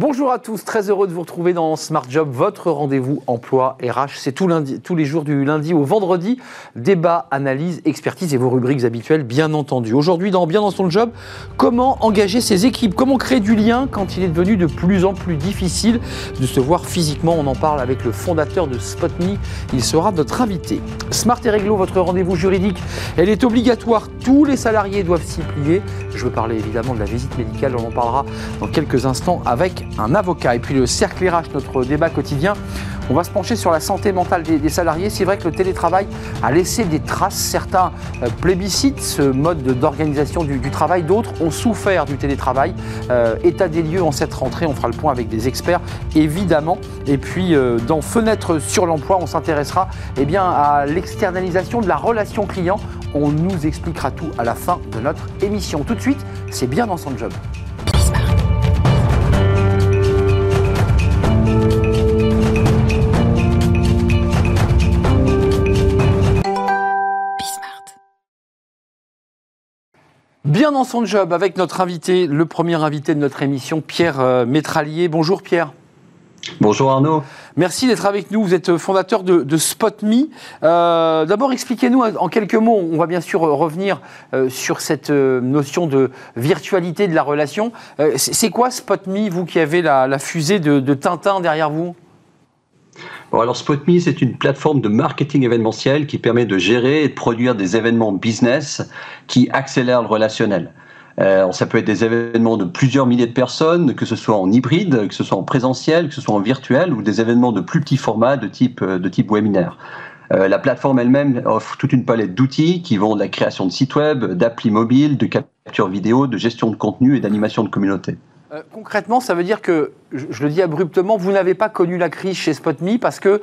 Bonjour à tous, très heureux de vous retrouver dans Smart Job, votre rendez-vous emploi RH. C'est tous les jours du lundi au vendredi. Débat, analyse, expertise et vos rubriques habituelles, bien entendu. Aujourd'hui, dans Bien dans son job, comment engager ses équipes? Comment créer du lien quand il est devenu de plus en plus difficile de se voir physiquement? On en parle avec le fondateur de SpotMe. Il sera notre invité. Smart et Réglo, votre rendez-vous juridique, elle est obligatoire. Tous les salariés doivent s'y plier. Je veux parler évidemment de la visite médicale. On en parlera dans quelques instants avec un avocat. Et puis le cercle RH, notre débat quotidien, on va se pencher sur la santé mentale des, salariés. C'est vrai que le télétravail a laissé des traces. Certains euh, plébiscitent ce mode d'organisation du, travail, d'autres ont souffert du télétravail. Euh, état des lieux en cette rentrée, on fera le point avec des experts, évidemment. Et puis euh, dans Fenêtre sur l'emploi, on s'intéressera eh à l'externalisation de la relation client. On nous expliquera tout à la fin de notre émission. Tout de suite, c'est bien dans son job. Bien dans son job avec notre invité, le premier invité de notre émission, Pierre euh, Métralier. Bonjour Pierre. Bonjour Arnaud. Merci d'être avec nous. Vous êtes fondateur de, SpotMe. Euh, D'abord, expliquez-nous en quelques mots. On va bien sûr revenir euh, sur cette euh, notion de virtualité de la relation. C'est quoi SpotMe, vous qui avez la, fusée de Tintin derrière vous? Alors SpotMe, c'est une plateforme de marketing événementiel qui permet de gérer et de produire des événements business qui accélèrent le relationnel. Euh, ça peut être des événements de plusieurs milliers de personnes, que ce soit en hybride, que ce soit en présentiel, que ce soit en virtuel, ou des événements de plus petits formats de type, euh, de type webinaire. Euh, la plateforme elle-même offre toute une palette d'outils qui vont de la création de sites web, d'applis mobiles, de capture vidéo, de gestion de contenu et d'animation de communauté. Euh, concrètement, ça veut dire que, je, le dis abruptement, vous n'avez pas connu la crise chez SpotMe parce que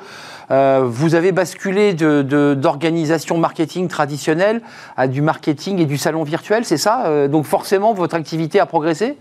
euh, vous avez basculé d'organisation marketing traditionnelle à du marketing et du salon virtuel, c'est ça? Euh, Donc forcément, votre activité a progressé?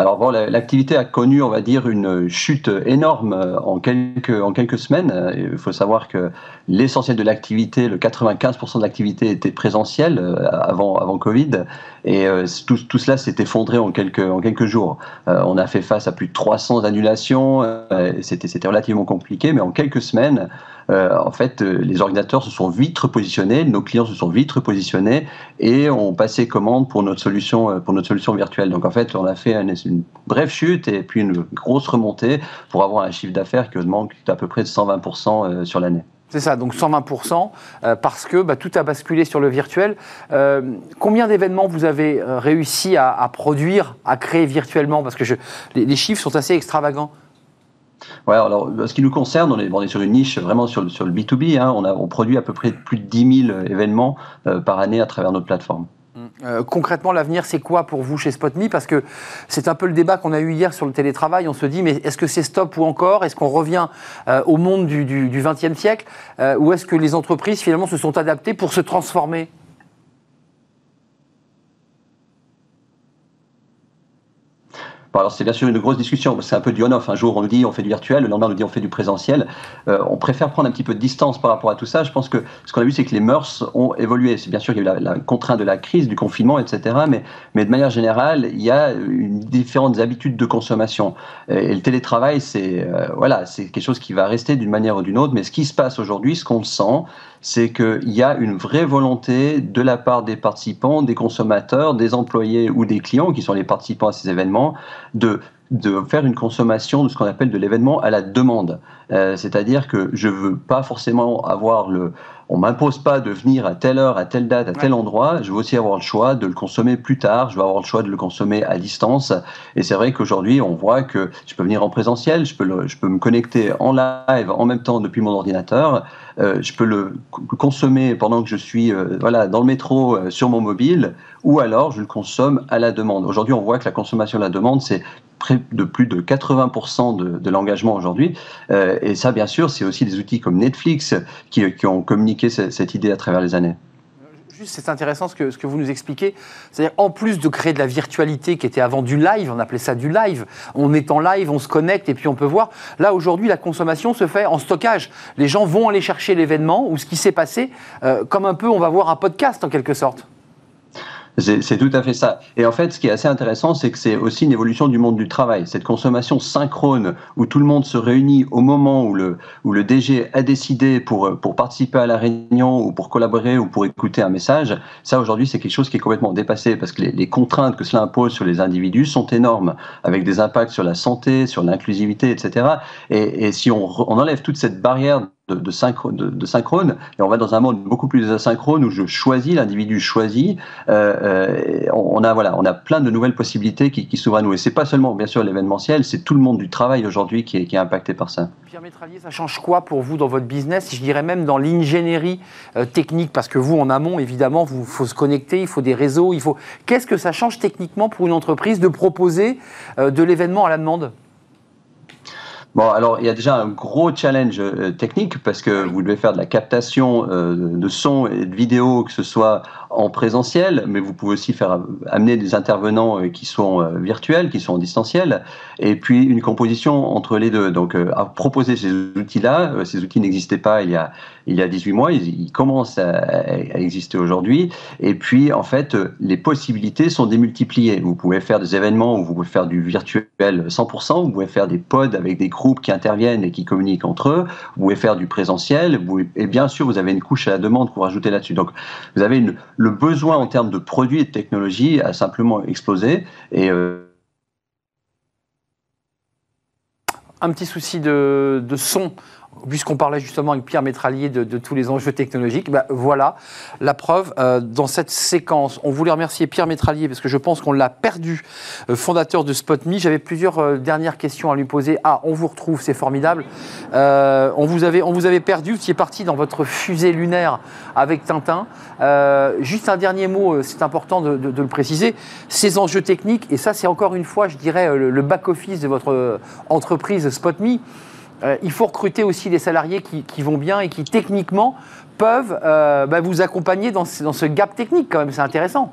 Alors bon, l'activité a connu, on va dire, une chute énorme en quelques, en quelques semaines. Il faut savoir que l'essentiel de l'activité, le 95% de l'activité était présentielle avant, avant Covid. Et euh, tout, tout, cela s'est effondré en quelques, en quelques jours. Euh, on a fait face à plus de 300 annulations. Euh, c'était relativement compliqué, mais en quelques semaines, en fait, les ordinateurs se sont vite repositionnés, nos clients se sont vite repositionnés et ont passé commande pour notre solution, pour notre solution virtuelle. Donc en fait, on a fait une, brève chute et puis une grosse remontée pour avoir un chiffre d'affaires qui augmente à peu près de 120% sur l'année. C'est ça, donc 120%, euh, parce que bah, tout a basculé sur le virtuel. Euh, combien d'événements vous avez euh, réussi à, produire, à créer virtuellement? Parce que les, chiffres sont assez extravagants. Ouais, alors, ce qui nous concerne, on est, sur une niche vraiment sur, sur le B2B. Hein. on, a, on produit à peu près plus de 10 000 événements par année à travers notre plateforme. Euh, concrètement, l'avenir, c'est quoi pour vous chez SpotMe? Parce que c'est un peu le débat qu'on a eu hier sur le télétravail. On se dit, mais est-ce que c'est stop ou encore? Est-ce qu'on revient euh, au monde du, XXe siècle? Euh, Ou est-ce que les entreprises, finalement, se sont adaptées pour se transformer? Alors c'est bien sûr une grosse discussion, c'est un peu du on-off. Un jour on nous dit on fait du virtuel, le lendemain on nous dit on fait du présentiel. Euh, on préfère prendre un petit peu de distance par rapport à tout ça. Je pense que ce qu'on a vu c'est que les mœurs ont évolué. C'est bien sûr qu'il y a eu la, contrainte de la crise, du confinement, etc. Mais, mais de manière générale, il y a une, différentes habitudes de consommation. Et, le télétravail, c'est euh, voilà, c'est quelque chose qui va rester d'une manière ou d'une autre. Mais ce qui se passe aujourd'hui, ce qu'on sent, c'est qu'il y a une vraie volonté de la part des participants, des consommateurs, des employés ou des clients qui sont les participants à ces événements, de de faire une consommation de ce qu'on appelle de l'événement à la demande. Euh, c'est-à-dire que je veux pas forcément avoir le, on m'impose pas de venir à telle heure, à telle date, à tel endroit. Je veux aussi avoir le choix de le consommer plus tard. Je veux avoir le choix de le consommer à distance. Et c'est vrai qu'aujourd'hui, on voit que je peux venir en présentiel, je peux, le, je peux me connecter en live en même temps depuis mon ordinateur. Euh, je peux le consommer pendant que je suis euh, voilà dans le métro euh, sur mon mobile, ou alors je le consomme à la demande. Aujourd'hui, on voit que la consommation à la demande, c'est près de plus de 80% de, l'engagement aujourd'hui. Et ça, bien sûr, c'est aussi des outils comme Netflix qui, ont communiqué cette, idée à travers les années. C'est intéressant ce que, ce que vous nous expliquez. C'est-à-dire, en plus de créer de la virtualité qui était avant du live, on appelait ça du live, on est en live, on se connecte et puis on peut voir. Là, aujourd'hui, la consommation se fait en stockage. Les gens vont aller chercher l'événement ou ce qui s'est passé, euh, comme un peu, on va voir un podcast en quelque sorte. C'est tout à fait ça. Et en fait, ce qui est assez intéressant, c'est que c'est aussi une évolution du monde du travail. Cette consommation synchrone où tout le monde se réunit au moment où le, où le DG a décidé pour, pour participer à la réunion ou pour collaborer ou pour écouter un message, ça aujourd'hui, c'est quelque chose qui est complètement dépassé parce que les, contraintes que cela impose sur les individus sont énormes, avec des impacts sur la santé, sur l'inclusivité, etc. Et, si on enlève toute cette barrière de, synchrone, et on va dans un monde beaucoup plus asynchrone où je choisis, l'individu choisit. Euh, euh, on a voilà, on a plein de nouvelles possibilités qui, s'ouvrent à nous. Et c'est pas seulement bien sûr l'événementiel, c'est tout le monde du travail aujourd'hui qui est, qui est impacté par ça. Pierre Métralier, ça change quoi pour vous dans votre business? Je dirais même dans l'ingénierie euh, technique, parce que vous en amont, évidemment, il faut se connecter, il faut des réseaux, il faut. Qu'est-ce que ça change techniquement pour une entreprise de proposer de l'événement à la demande? Bon, alors il y a déjà un gros challenge euh, technique parce que vous devez faire de la captation euh, de son et de vidéo, que ce soit en présentiel, mais vous pouvez aussi faire amener des intervenants euh, qui sont virtuels, qui sont en distanciel, et puis une composition entre les deux. Donc, à proposer ces outils-là, ces outils n'existaient pas il y a il y a 18 mois, ils, commencent à, exister aujourd'hui, et puis en fait les possibilités sont démultipliées. Vous pouvez faire des événements où vous pouvez faire du virtuel 100%, vous pouvez faire des pods avec des groupes qui interviennent et qui communiquent entre eux. Vous pouvez faire du présentiel. et bien sûr, vous avez une couche à la demande pour ajouter là-dessus. Donc, vous avez le besoin en termes de produits et de technologies a simplement explosé. Et euh, un petit souci de, de son puisqu'on parlait justement avec Pierre Métralier de, tous les enjeux technologiques, ben voilà la preuve euh, dans cette séquence. On voulait remercier Pierre Métralier parce que je pense qu'on l'a perdu, euh, fondateur de SpotMe. J'avais plusieurs euh, dernières questions à lui poser. Ah, on vous retrouve, c'est formidable. on, vous avait, on vous avait perdu, vous étiez parti dans votre fusée lunaire avec Tintin. juste un dernier mot, c'est important de, le préciser. Ces enjeux techniques, et ça c'est encore une fois, je dirais, le, le back-office de votre entreprise SpotMe. Euh, il faut recruter aussi des salariés qui, vont bien et qui techniquement peuvent euh, bah, vous accompagner dans, ce gap technique quand même. C'est intéressant.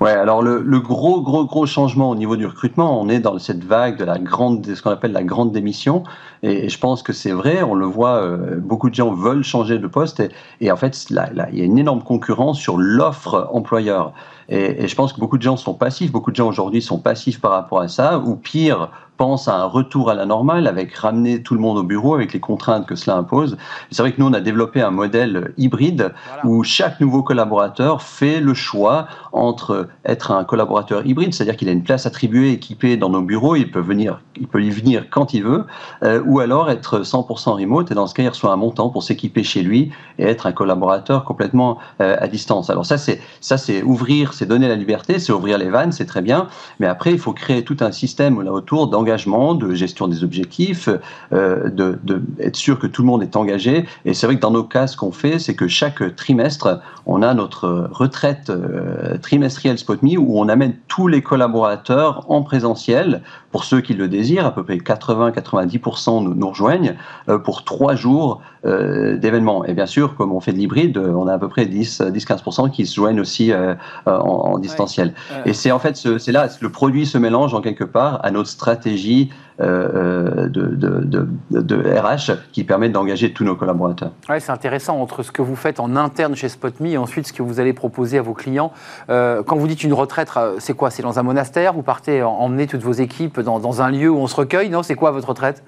Ouais, alors le, gros, gros, gros changement au niveau du recrutement, on est dans cette vague de la grande, ce qu'on appelle la grande démission. Et, je pense que c'est vrai, on le voit, euh, beaucoup de gens veulent changer de poste. Et, en fait, il y a une énorme concurrence sur l'offre employeur. Et, je pense que beaucoup de gens sont passifs. Beaucoup de gens aujourd'hui sont passifs par rapport à ça. Ou pire, pense à un retour à la normale avec ramener tout le monde au bureau avec les contraintes que cela impose. C'est vrai que nous, on a développé un modèle hybride où chaque nouveau collaborateur fait le choix entre être un collaborateur hybride, c'est-à-dire qu'il a une place attribuée, équipée dans nos bureaux, il peut venir, il peut y venir quand il veut, euh, ou alors être 100% remote et dans ce cas, il reçoit un montant pour s'équiper chez lui et être un collaborateur complètement euh, à distance. Alors ça, c'est ça, c'est ouvrir, c'est donner la liberté, c'est ouvrir les vannes, c'est très bien, mais après, il faut créer tout un système là autour d'engagement de gestion des objectifs, euh, de, être sûr que tout le monde est engagé. Et c'est vrai que dans nos cas, ce qu'on fait, c'est que chaque trimestre, on a notre retraite euh, trimestrielle SpotMe où on amène tous les collaborateurs en présentiel pour ceux qui le désirent, à peu près 80-90% nous, nous, rejoignent euh, pour trois jours euh, d'événements. Et bien sûr, comme on fait de l'hybride, on a à peu près 10-15% qui se joignent aussi euh, en, distanciel. Et c'est en fait, c'est là, le produit se mélange en quelque part à notre stratégie de, de, de, RH qui permet d'engager tous nos collaborateurs. Ouais, c'est intéressant entre ce que vous faites en interne chez SpotMe et ensuite ce que vous allez proposer à vos clients. quand vous dites une retraite, c'est quoi? C'est dans un monastère? Vous partez emmener toutes vos équipes dans, un lieu où on se recueille, non C'est quoi votre retraite?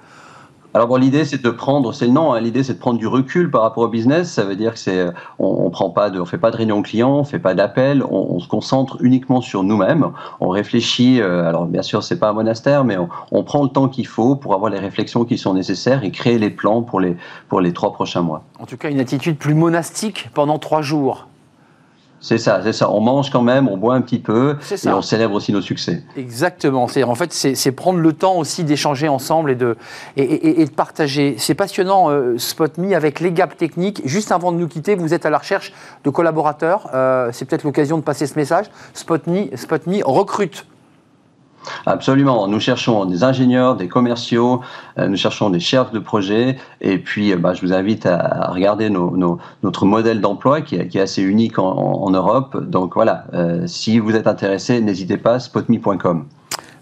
Alors bon, l'idée c'est de prendre, c'est le nom, hein, l'idée c'est de prendre du recul par rapport au business. Ça veut dire que c'est, on, on, prend pas on fait pas de réunion client, on fait pas d'appel, on, se concentre uniquement sur nous-mêmes. On réfléchit. Euh, alors bien sûr, c'est pas un monastère, mais on, on prend le temps qu'il faut pour avoir les réflexions qui sont nécessaires et créer les plans pour les pour les trois prochains mois. En tout cas, une attitude plus monastique pendant trois jours. C'est ça, c'est ça. On mange quand même, on boit un petit peu et on célèbre aussi nos succès. Exactement. C'est en fait c'est prendre le temps aussi d'échanger ensemble et de et, de partager. C'est passionnant. Euh, SpotMe avec les gaps techniques. Juste avant de nous quitter, vous êtes à la recherche de collaborateurs. Euh, c'est peut-être l'occasion de passer ce message. SpotMe, SpotMe recrute Absolument. Nous cherchons des ingénieurs, des commerciaux, euh, nous cherchons des chefs de projet. Et puis, euh, bah, je vous invite à, regarder notre modèle d'emploi qui, est assez unique en, Europe. Donc voilà, euh, si vous êtes intéressé, n'hésitez pas, spotme.com.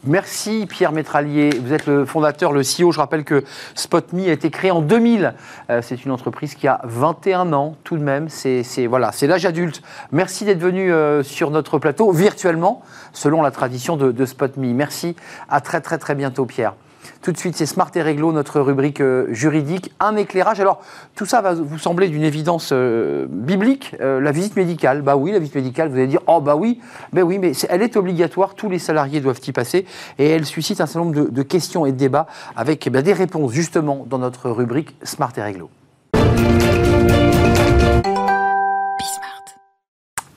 Merci Pierre Métralier. Vous êtes le fondateur, le CEO. Je rappelle que SpotMe a été créé en 2000. Euh, c'est une entreprise qui a 21 ans tout de même. C'est voilà, c'est l'âge adulte. Merci d'être venu euh, sur notre plateau virtuellement, selon la tradition de, de SpotMe. Merci. À très très très bientôt Pierre. Tout de suite, c'est Smart et Réglo, notre rubrique euh, juridique. Un éclairage. Alors, tout ça va vous sembler d'une évidence euh, biblique. Euh, la visite médicale, bah oui, la visite médicale, vous allez dire, oh bah oui, ben oui, mais elle est obligatoire, tous les salariés doivent y passer, et elle suscite un certain nombre de, questions et de débats avec eh des réponses, justement, dans notre rubrique Smart et Réglo.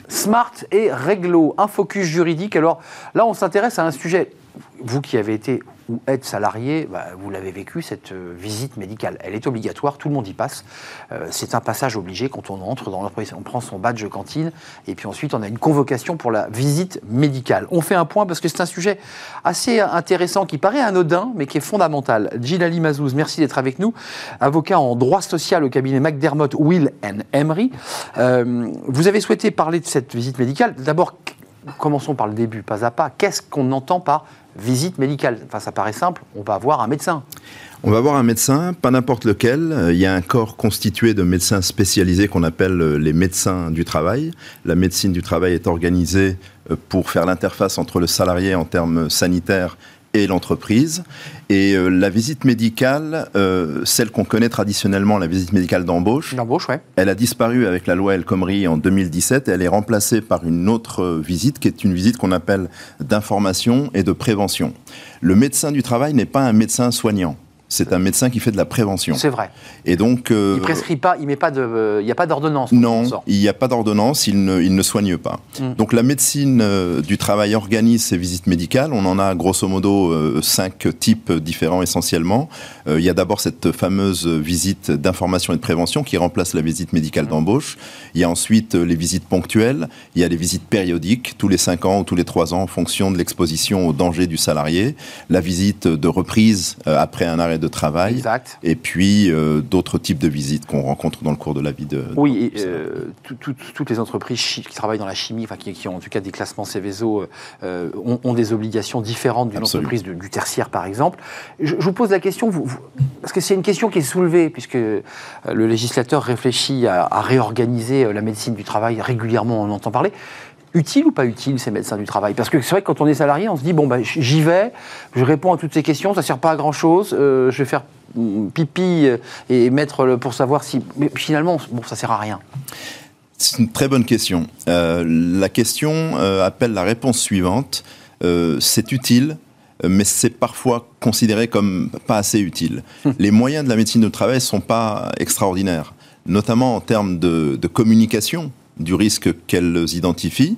Smart et Réglo, un focus juridique. Alors là, on s'intéresse à un sujet, vous qui avez été ou être salarié, bah, vous l'avez vécu, cette euh, visite médicale. Elle est obligatoire, tout le monde y passe. Euh, c'est un passage obligé quand on entre dans l'entreprise. On prend son badge cantine et puis ensuite on a une convocation pour la visite médicale. On fait un point parce que c'est un sujet assez intéressant qui paraît anodin mais qui est fondamental. Gilali Mazouz, merci d'être avec nous. Avocat en droit social au cabinet McDermott, Will and Emery. Euh, vous avez souhaité parler de cette visite médicale. D'abord, commençons par le début, pas à pas. Qu'est-ce qu'on entend par visite médicale. Enfin, ça paraît simple, on va voir un médecin. On va voir un médecin, pas n'importe lequel. Il y a un corps constitué de médecins spécialisés qu'on appelle euh, les médecins du travail. La médecine du travail est organisée euh, pour faire l'interface entre le salarié en termes sanitaires et l'entreprise. Et euh, la visite médicale, euh, celle qu'on connaît traditionnellement, la visite médicale d'embauche, elle a disparu avec la loi El Khomri en 2017 et elle est remplacée par une autre visite qui est une visite qu'on appelle d'information et de prévention. Le médecin du travail n'est pas un médecin soignant. C'est un médecin qui fait de la prévention. C'est vrai. Et donc, euh, il prescrit pas, il met pas de, il n'y a pas d'ordonnance. Non, il n'y a pas d'ordonnance, il ne, il ne soigne pas. Mm. Donc la médecine euh, du travail organise ces visites médicales. On en a grosso modo euh, cinq types différents essentiellement. il y a d'abord cette fameuse visite d'information et de prévention qui remplace la visite médicale mm. d'embauche. Il y a ensuite les visites ponctuelles. Il y a les visites périodiques tous les cinq ans ou tous les trois ans en fonction de l'exposition au danger du salarié. La visite de reprise après un arrêt de travail. Exact. Et puis euh, d'autres types de visites qu'on rencontre dans le cours de la vie de. Oui, euh, toutes les entreprises qui travaillent dans la chimie, enfin qui, ont en tout cas des classements Céveso, euh, ont, des obligations différentes d'une entreprise du tertiaire par exemple. Je, vous pose la question, vous, parce que c'est une question qui est soulevée, puisque le législateur réfléchit à, à réorganiser la médecine du travail régulièrement, on entend parler utile ou pas utile ces médecins du travail? Parce que c'est vrai que quand on est salarié, on se dit bon ben j'y vais, je réponds à toutes ces questions, ça sert pas à grand chose, euh, je vais faire pipi euh, et mettre pour savoir si. Mais finalement, bon, ça sert à rien. C'est une très bonne question. Euh, la question appelle la réponse suivante. c'est utile, mais c'est parfois considéré comme pas assez utile. Hum. Les moyens de la médecine du travail ne sont pas extraordinaires, notamment en termes de, de communication du risque qu'elles identifient.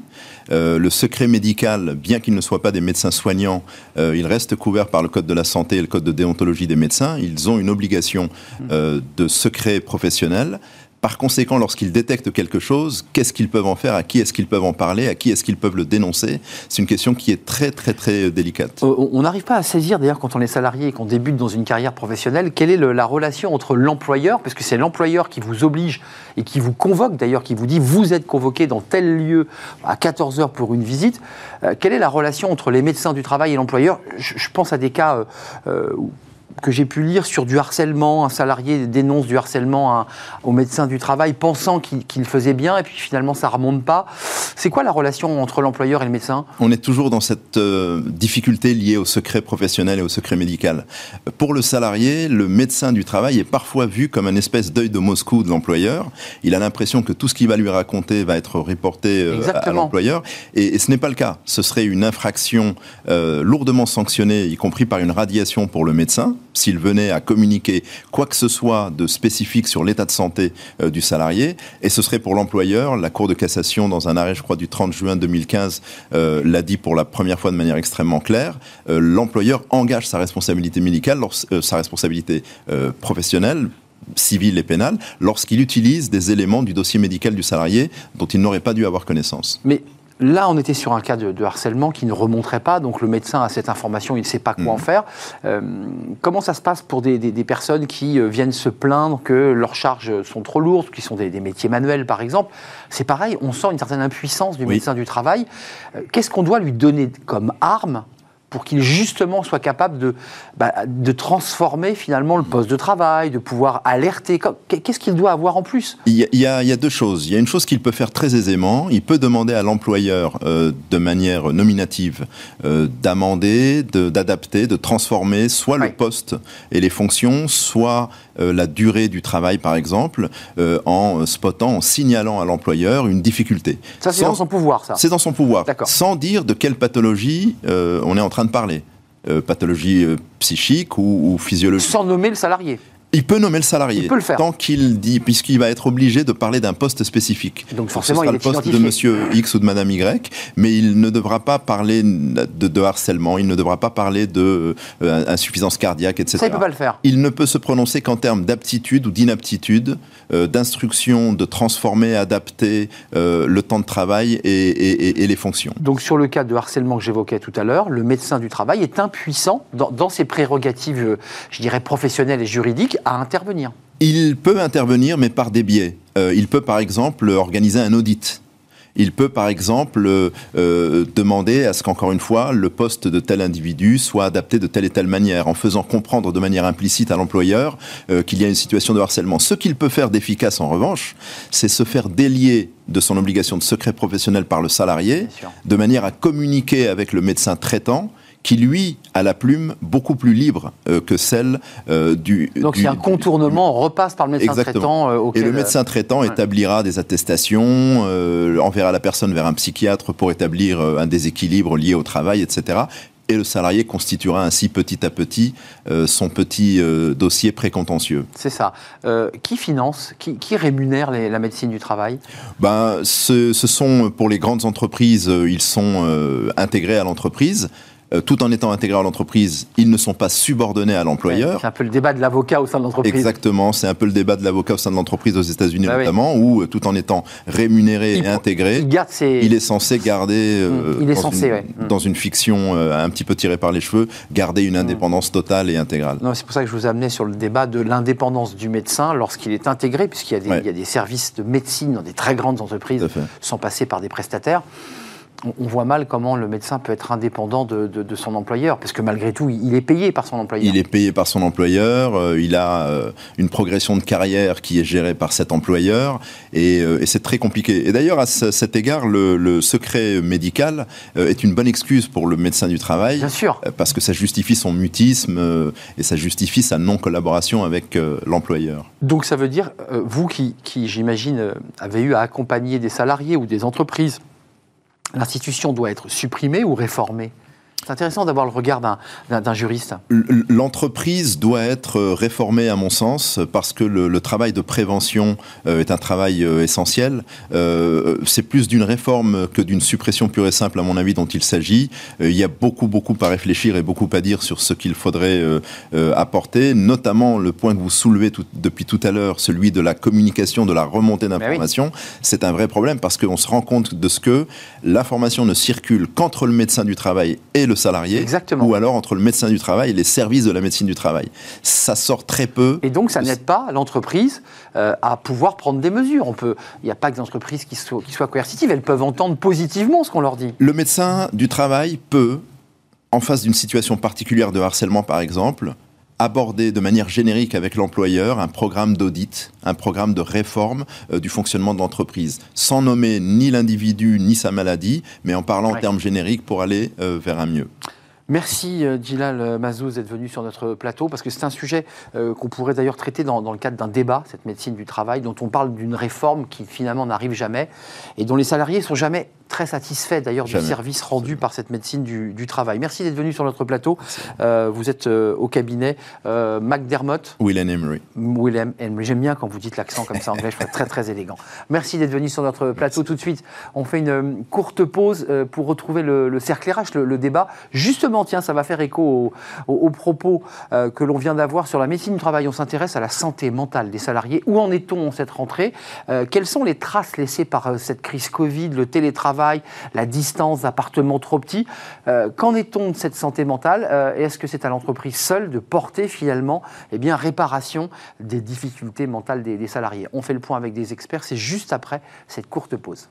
Euh, le secret médical, bien qu'il ne soit pas des médecins soignants, euh, il reste couvert par le Code de la santé et le Code de déontologie des médecins. Ils ont une obligation euh, de secret professionnel. Par conséquent, lorsqu'ils détectent quelque chose, qu'est-ce qu'ils peuvent en faire À qui est-ce qu'ils peuvent en parler À qui est-ce qu'ils peuvent le dénoncer C'est une question qui est très, très, très délicate. On n'arrive pas à saisir, d'ailleurs, quand on est salarié et qu'on débute dans une carrière professionnelle, quelle est la relation entre l'employeur, parce que c'est l'employeur qui vous oblige et qui vous convoque, d'ailleurs, qui vous dit vous êtes convoqué dans tel lieu à 14 heures pour une visite. Euh, quelle est la relation entre les médecins du travail et l'employeur? Je, pense à des cas euh, euh, que j'ai pu lire sur du harcèlement. Un salarié dénonce du harcèlement au médecin du travail pensant qu'il faisait bien et puis finalement ça remonte pas. C'est quoi la relation entre l'employeur et le médecin? On est toujours dans cette euh, difficulté liée au secret professionnel et au secret médical. Pour le salarié, le médecin du travail est parfois vu comme un espèce d'œil de Moscou de l'employeur. Il a l'impression que tout ce qu'il va lui raconter va être reporté euh, à, l'employeur et, ce n'est pas le cas. Ce serait une infraction euh, lourdement sanctionnée, y compris par une radiation pour le médecin s'il venait à communiquer quoi que ce soit de spécifique sur l'état de santé euh, du salarié. Et ce serait pour l'employeur. La Cour de cassation, dans un arrêt, je crois, du 30 juin 2015, euh, l'a dit pour la première fois de manière extrêmement claire. Euh, l'employeur engage sa responsabilité médicale, sa responsabilité professionnelle civile et pénale lorsqu'il utilise des éléments du dossier médical du salarié dont il n'aurait pas dû avoir connaissance. Là, on était sur un cas de, harcèlement qui ne remonterait pas, donc le médecin a cette information, il ne sait pas quoi en mhm. faire. Euh, comment ça se passe pour des, personnes qui euh, viennent se plaindre que leurs charges sont trop lourdes, qui sont des, métiers manuels par exemple? C'est pareil, on sent une certaine impuissance du médecin du travail. Euh, qu'est-ce qu'on doit lui donner comme arme pour qu'il justement soit capable de, bah, de transformer finalement le poste de travail, de pouvoir alerter Qu'est-ce qu'il doit avoir en plus? Il y, a, il y, a, deux choses. Il y a une chose qu'il peut faire très aisément. Il peut demander à l'employeur euh, de manière nominative euh, d'amender, d'adapter, de, transformer soit le poste et les fonctions, soit euh, la durée du travail par exemple, en spotant, en signalant à l'employeur une difficulté. Ça c'est dans son pouvoir ça C'est dans son pouvoir. Sans dire de quelle pathologie on est en train de parler. pathologie psychique ou, ou physiologique. Sans nommer le salarié. Il peut nommer le salarié. Il peut le faire. Tant qu'il dit, puisqu'il va être obligé de parler d'un poste spécifique. Donc forcément, ce sera le poste de monsieur X ou de madame Y, mais il ne devra pas parler de, harcèlement, il ne devra pas parler de euh, insuffisance cardiaque, etc. Ça, il peut pas le faire. Il ne peut se prononcer qu'en termes d'aptitude ou d'inaptitude, euh, d'instruction, de transformer, adapter euh, le temps de travail et, les fonctions. Donc sur le cas de harcèlement que j'évoquais tout à l'heure, le médecin du travail est impuissant dans, dans ses prérogatives, je dirais, professionnelles et juridiques à intervenir Il peut intervenir, mais par des biais. Euh, il peut, par exemple, organiser un audit. Il peut, par exemple, euh, demander à ce qu'encore une fois, le poste de tel individu soit adapté de telle et telle manière, en faisant comprendre de manière implicite à l'employeur euh, qu'il y a une situation de harcèlement. Ce qu'il peut faire d'efficace, en revanche, c'est se faire délier de son obligation de secret professionnel par le salarié, de manière à communiquer avec le médecin traitant qui lui a la plume beaucoup plus libre euh, que celle euh, du. Donc il y a un contournement, on repasse par le médecin traitant. Euh, et le médecin traitant établira des attestations, enverra la personne vers un psychiatre pour établir un déséquilibre lié au travail, etc et le salarié constituera ainsi petit à petit son petit dossier précontentieux. C'est ça. qui finance, qui, rémunère la médecine du travail? Ben, ce, ce, sont, pour les grandes entreprises, ils sont intégrés à l'entreprise. Euh, tout en étant intégrés à l'entreprise, ils ne sont pas subordonnés à l'employeur. c'est un peu le débat de l'avocat au sein de l'entreprise. Exactement, c'est un peu le débat de l'avocat au sein de l'entreprise aux États-Unis bah notamment, où euh, tout en étant rémunéré et intégré, il, est censé garder, euh, il est dans, censé, une, dans une fiction un petit peu tirée par les cheveux, garder une indépendance totale et intégrale. c'est pour ça que je vous amenais sur le débat de l'indépendance du médecin lorsqu'il est intégré, puisqu'il y, y, a des services de médecine dans des très grandes entreprises sans passer par des prestataires on voit mal comment le médecin peut être indépendant de, son employeur, parce que malgré tout, il est payé par son employeur. Il est payé par son employeur, euh, il a euh, une progression de carrière qui est gérée par cet employeur, et, euh, c'est très compliqué. Et d'ailleurs, à cet égard, le, secret médical est une bonne excuse pour le médecin du travail, Bien sûr. parce que ça justifie son mutisme et ça justifie sa non-collaboration avec l'employeur. Donc ça veut dire, vous qui, qui j'imagine, avez eu à accompagner des salariés ou des entreprises l'institution doit être supprimée ou réformée c'est intéressant d'avoir le regard d'un juriste. L'entreprise doit être réformée, à mon sens, parce que le, travail de prévention euh, est un travail euh, essentiel. Euh, c'est plus d'une réforme que d'une suppression pure et simple, à mon avis, dont il s'agit. il y a beaucoup, beaucoup à réfléchir et beaucoup à dire sur ce qu'il faudrait apporter, notamment le point que vous soulevez depuis tout à l'heure, celui de la communication, de la remontée ben d'informations. C'est un vrai problème parce qu'on se rend compte de ce que l'information ne circule qu'entre le médecin du travail et le salarié, Exactement. ou alors entre le médecin du travail et les services de la médecine du travail. Ça sort très peu. Et donc ça n'aide pas l'entreprise euh, à pouvoir prendre des mesures. On peut, il n'y a pas que des entreprises qui soient, qui soient coercitives, elles peuvent entendre positivement ce qu'on leur dit. Le médecin du travail peut, en face d'une situation particulière de harcèlement par exemple, aborder de manière générique avec l'employeur un programme d'audit, un programme de réforme euh, du fonctionnement de l'entreprise, sans nommer ni l'individu ni sa maladie, mais en parlant en termes génériques pour aller euh, vers un mieux. Merci euh, Gilal Mazouz d'être venu sur notre plateau parce que c'est un sujet qu'on pourrait d'ailleurs traiter dans, dans, le cadre d'un débat, cette médecine du travail, dont on parle d'une réforme qui finalement n'arrive jamais et dont les salariés sont jamais très satisfait d'ailleurs du service rendu par cette médecine du, travail. Merci d'être venu sur notre plateau. Euh, vous êtes euh, au cabinet euh, McDermott. William Emery. William Emery. J'aime bien quand vous dites l'accent comme ça anglais, je trouve très très élégant. Merci d'être venu sur notre plateau tout de suite. On fait une courte pause pour retrouver le, cercle RH, le, débat. Justement, tiens, ça va faire écho aux, propos que l'on vient d'avoir sur la médecine du travail. On s'intéresse à la santé mentale des salariés. Où en est-on en cette rentrée? Quelles sont les traces laissées par cette crise Covid, le télétravail la distance, appartements trop petits. Euh, qu'en est-on de cette santé mentale euh, Est-ce que c'est à l'entreprise seule de porter finalement eh bien, réparation des difficultés mentales des salariés? On fait le point avec des experts, c'est juste après cette courte pause.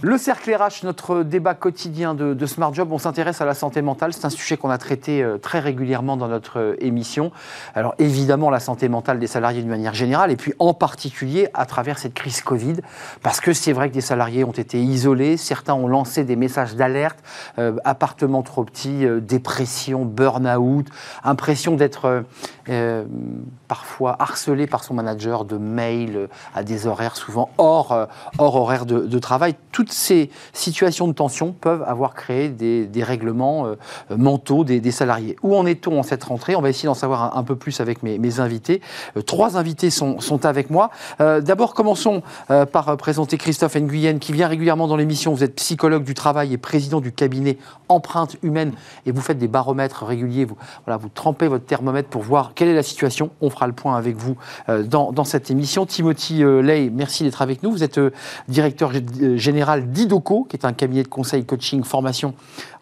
Le cercle RH, notre débat quotidien de, Smart Job, on s'intéresse à la santé mentale. C'est un sujet qu'on a traité euh, très régulièrement dans notre euh, émission. Alors évidemment, la santé mentale des salariés d'une manière générale, et puis en particulier à travers cette crise Covid, parce que c'est vrai que des salariés ont été isolés, certains ont lancé des messages d'alerte, euh, appartements trop petits, dépression, burn-out, impression d'être parfois harcelé par son manager de mails à des horaires souvent hors, hors horaire de, de travail. Toutes ces situations de tension peuvent avoir créé des, règlements euh, mentaux des, salariés. Où en est-on en cette rentrée? On va essayer d'en savoir un, peu plus avec mes, invités. Euh, trois invités sont, avec moi. Euh, d'abord, commençons par présenter Christophe Nguyen, qui vient régulièrement dans l'émission. Vous êtes psychologue du travail et président du cabinet Empreinte Humaine, et vous faites des baromètres réguliers. Vous, voilà, vous trempez votre thermomètre pour voir quelle est la situation. On fera le point avec vous dans, cette émission. Timothy Lay, merci d'être avec nous. Vous êtes directeur général d'IDOCO, qui est un cabinet de conseil, coaching, formation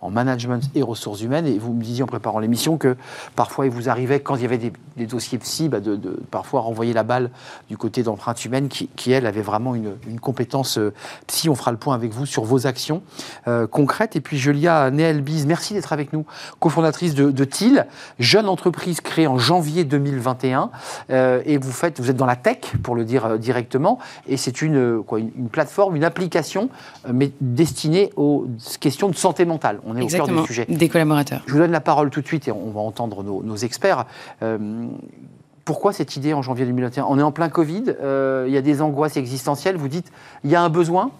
en management et ressources humaines. Et vous me disiez en préparant l'émission que parfois il vous arrivait, quand il y avait des, dossiers psy, bah, de, parfois renvoyer la balle du côté d'empreinte humaine, qui, elle avait vraiment une, compétence euh, psy. On fera le point avec vous sur vos actions euh, concrètes. Et puis Julia Neelbiz, merci d'être avec nous, cofondatrice de, TIL, jeune entreprise créée en janvier 2021. Euh, et vous faites, vous êtes dans la tech, pour le dire directement, et c'est une, une plateforme, une application mais destiné aux questions de santé mentale. On est au cœur du sujet. Des collaborateurs. Je vous donne la parole tout de suite et on va entendre nos, experts. Euh, pourquoi cette idée en janvier 2021 On est en plein Covid, euh, il y a des angoisses existentielles, vous dites, il y a un besoin?